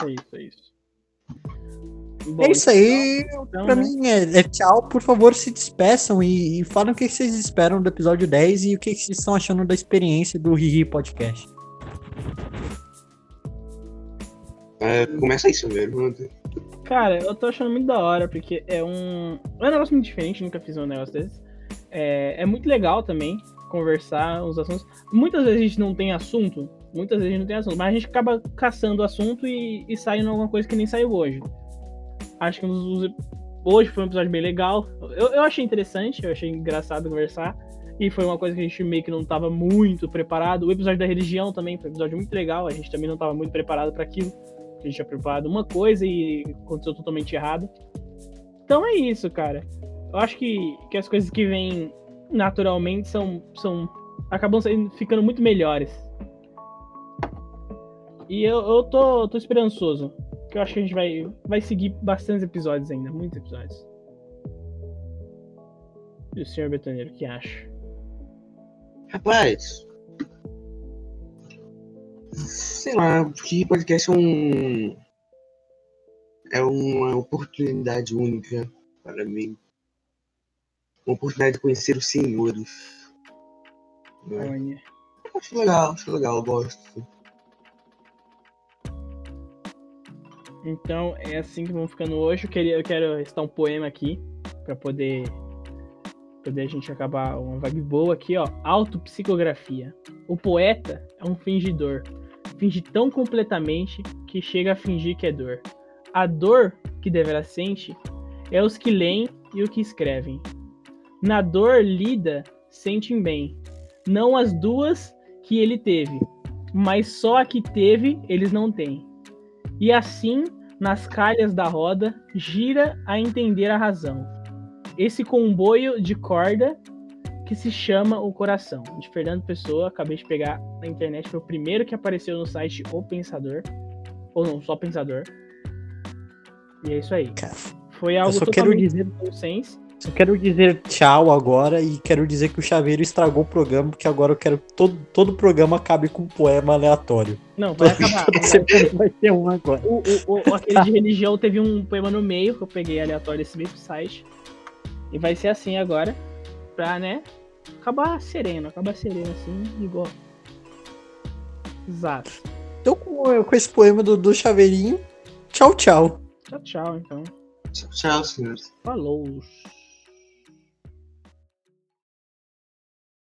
A: É isso, é isso. Bom,
B: é isso aí,
A: então,
B: pra
A: né?
B: mim é, é tchau. Por favor, se despeçam e, e falem o que vocês esperam do episódio 10 e o que vocês estão achando da experiência do Riri Podcast.
C: É, começa isso mesmo.
A: Cara, eu tô achando muito da hora, porque é um. É um negócio muito diferente, nunca fiz um negócio desse. É, é muito legal também conversar os assuntos. Muitas vezes a gente não tem assunto, muitas vezes não tem assunto, mas a gente acaba caçando o assunto e, e saindo alguma coisa que nem saiu hoje. Acho que os- os- hoje foi um episódio bem legal. Eu, eu achei interessante, eu achei engraçado conversar. E foi uma coisa que a gente meio que não tava muito preparado. O episódio da religião também foi um episódio muito legal. A gente também não tava muito preparado para aquilo. A gente tinha preparado uma coisa e aconteceu totalmente errado. Então é isso, cara. Eu acho que, que as coisas que vêm naturalmente são, são acabam ficando muito melhores. E eu, eu tô, tô esperançoso. Que eu acho que a gente vai, vai seguir bastantes episódios ainda, muitos episódios. E o senhor Betoneiro, o que acha?
C: Rapaz. Sei lá, porque podcast é um. É uma oportunidade única para mim. Uma oportunidade de conhecer os senhores. né? Acho legal, acho legal, gosto.
A: Então é assim que vamos ficando hoje. Eu, queria, eu quero recitar um poema aqui pra poder, poder a gente acabar uma vibe boa aqui, ó. Autopsicografia. O poeta é um fingidor. Finge tão completamente que chega a fingir que é dor. A dor que deverá sente é os que leem e o que escrevem. Na dor lida, sentem bem, não as duas que ele teve, mas só a que teve eles não têm. E assim, nas calhas da roda, gira a entender a razão. Esse comboio de corda que se chama o coração. De Fernando Pessoa, acabei de pegar na internet, foi o primeiro que apareceu no site O Pensador. Ou não, só Pensador. E é isso aí.
B: Cara,
A: Foi algo
B: só quero
A: totalmente
B: dizer-
A: nonsense.
B: Só quero dizer tchau agora e quero dizer que o Chaveiro estragou o programa, porque agora eu quero que todo, todo o programa acabe com um poema aleatório.
A: Não, vai acabar.
B: Toda semana vai ter um agora.
A: O, o, o- aquele de religião teve um poema no meio que eu peguei aleatório desse mesmo site. E vai ser assim agora. Pra, né? Acabar sereno. Acabar sereno assim, igual. Exato.
B: Então, com, com esse poema do, do Chaveirinho, tchau, tchau.
A: Tchau, tchau, então.
C: Tchau, tchau, senhores.
A: Falou.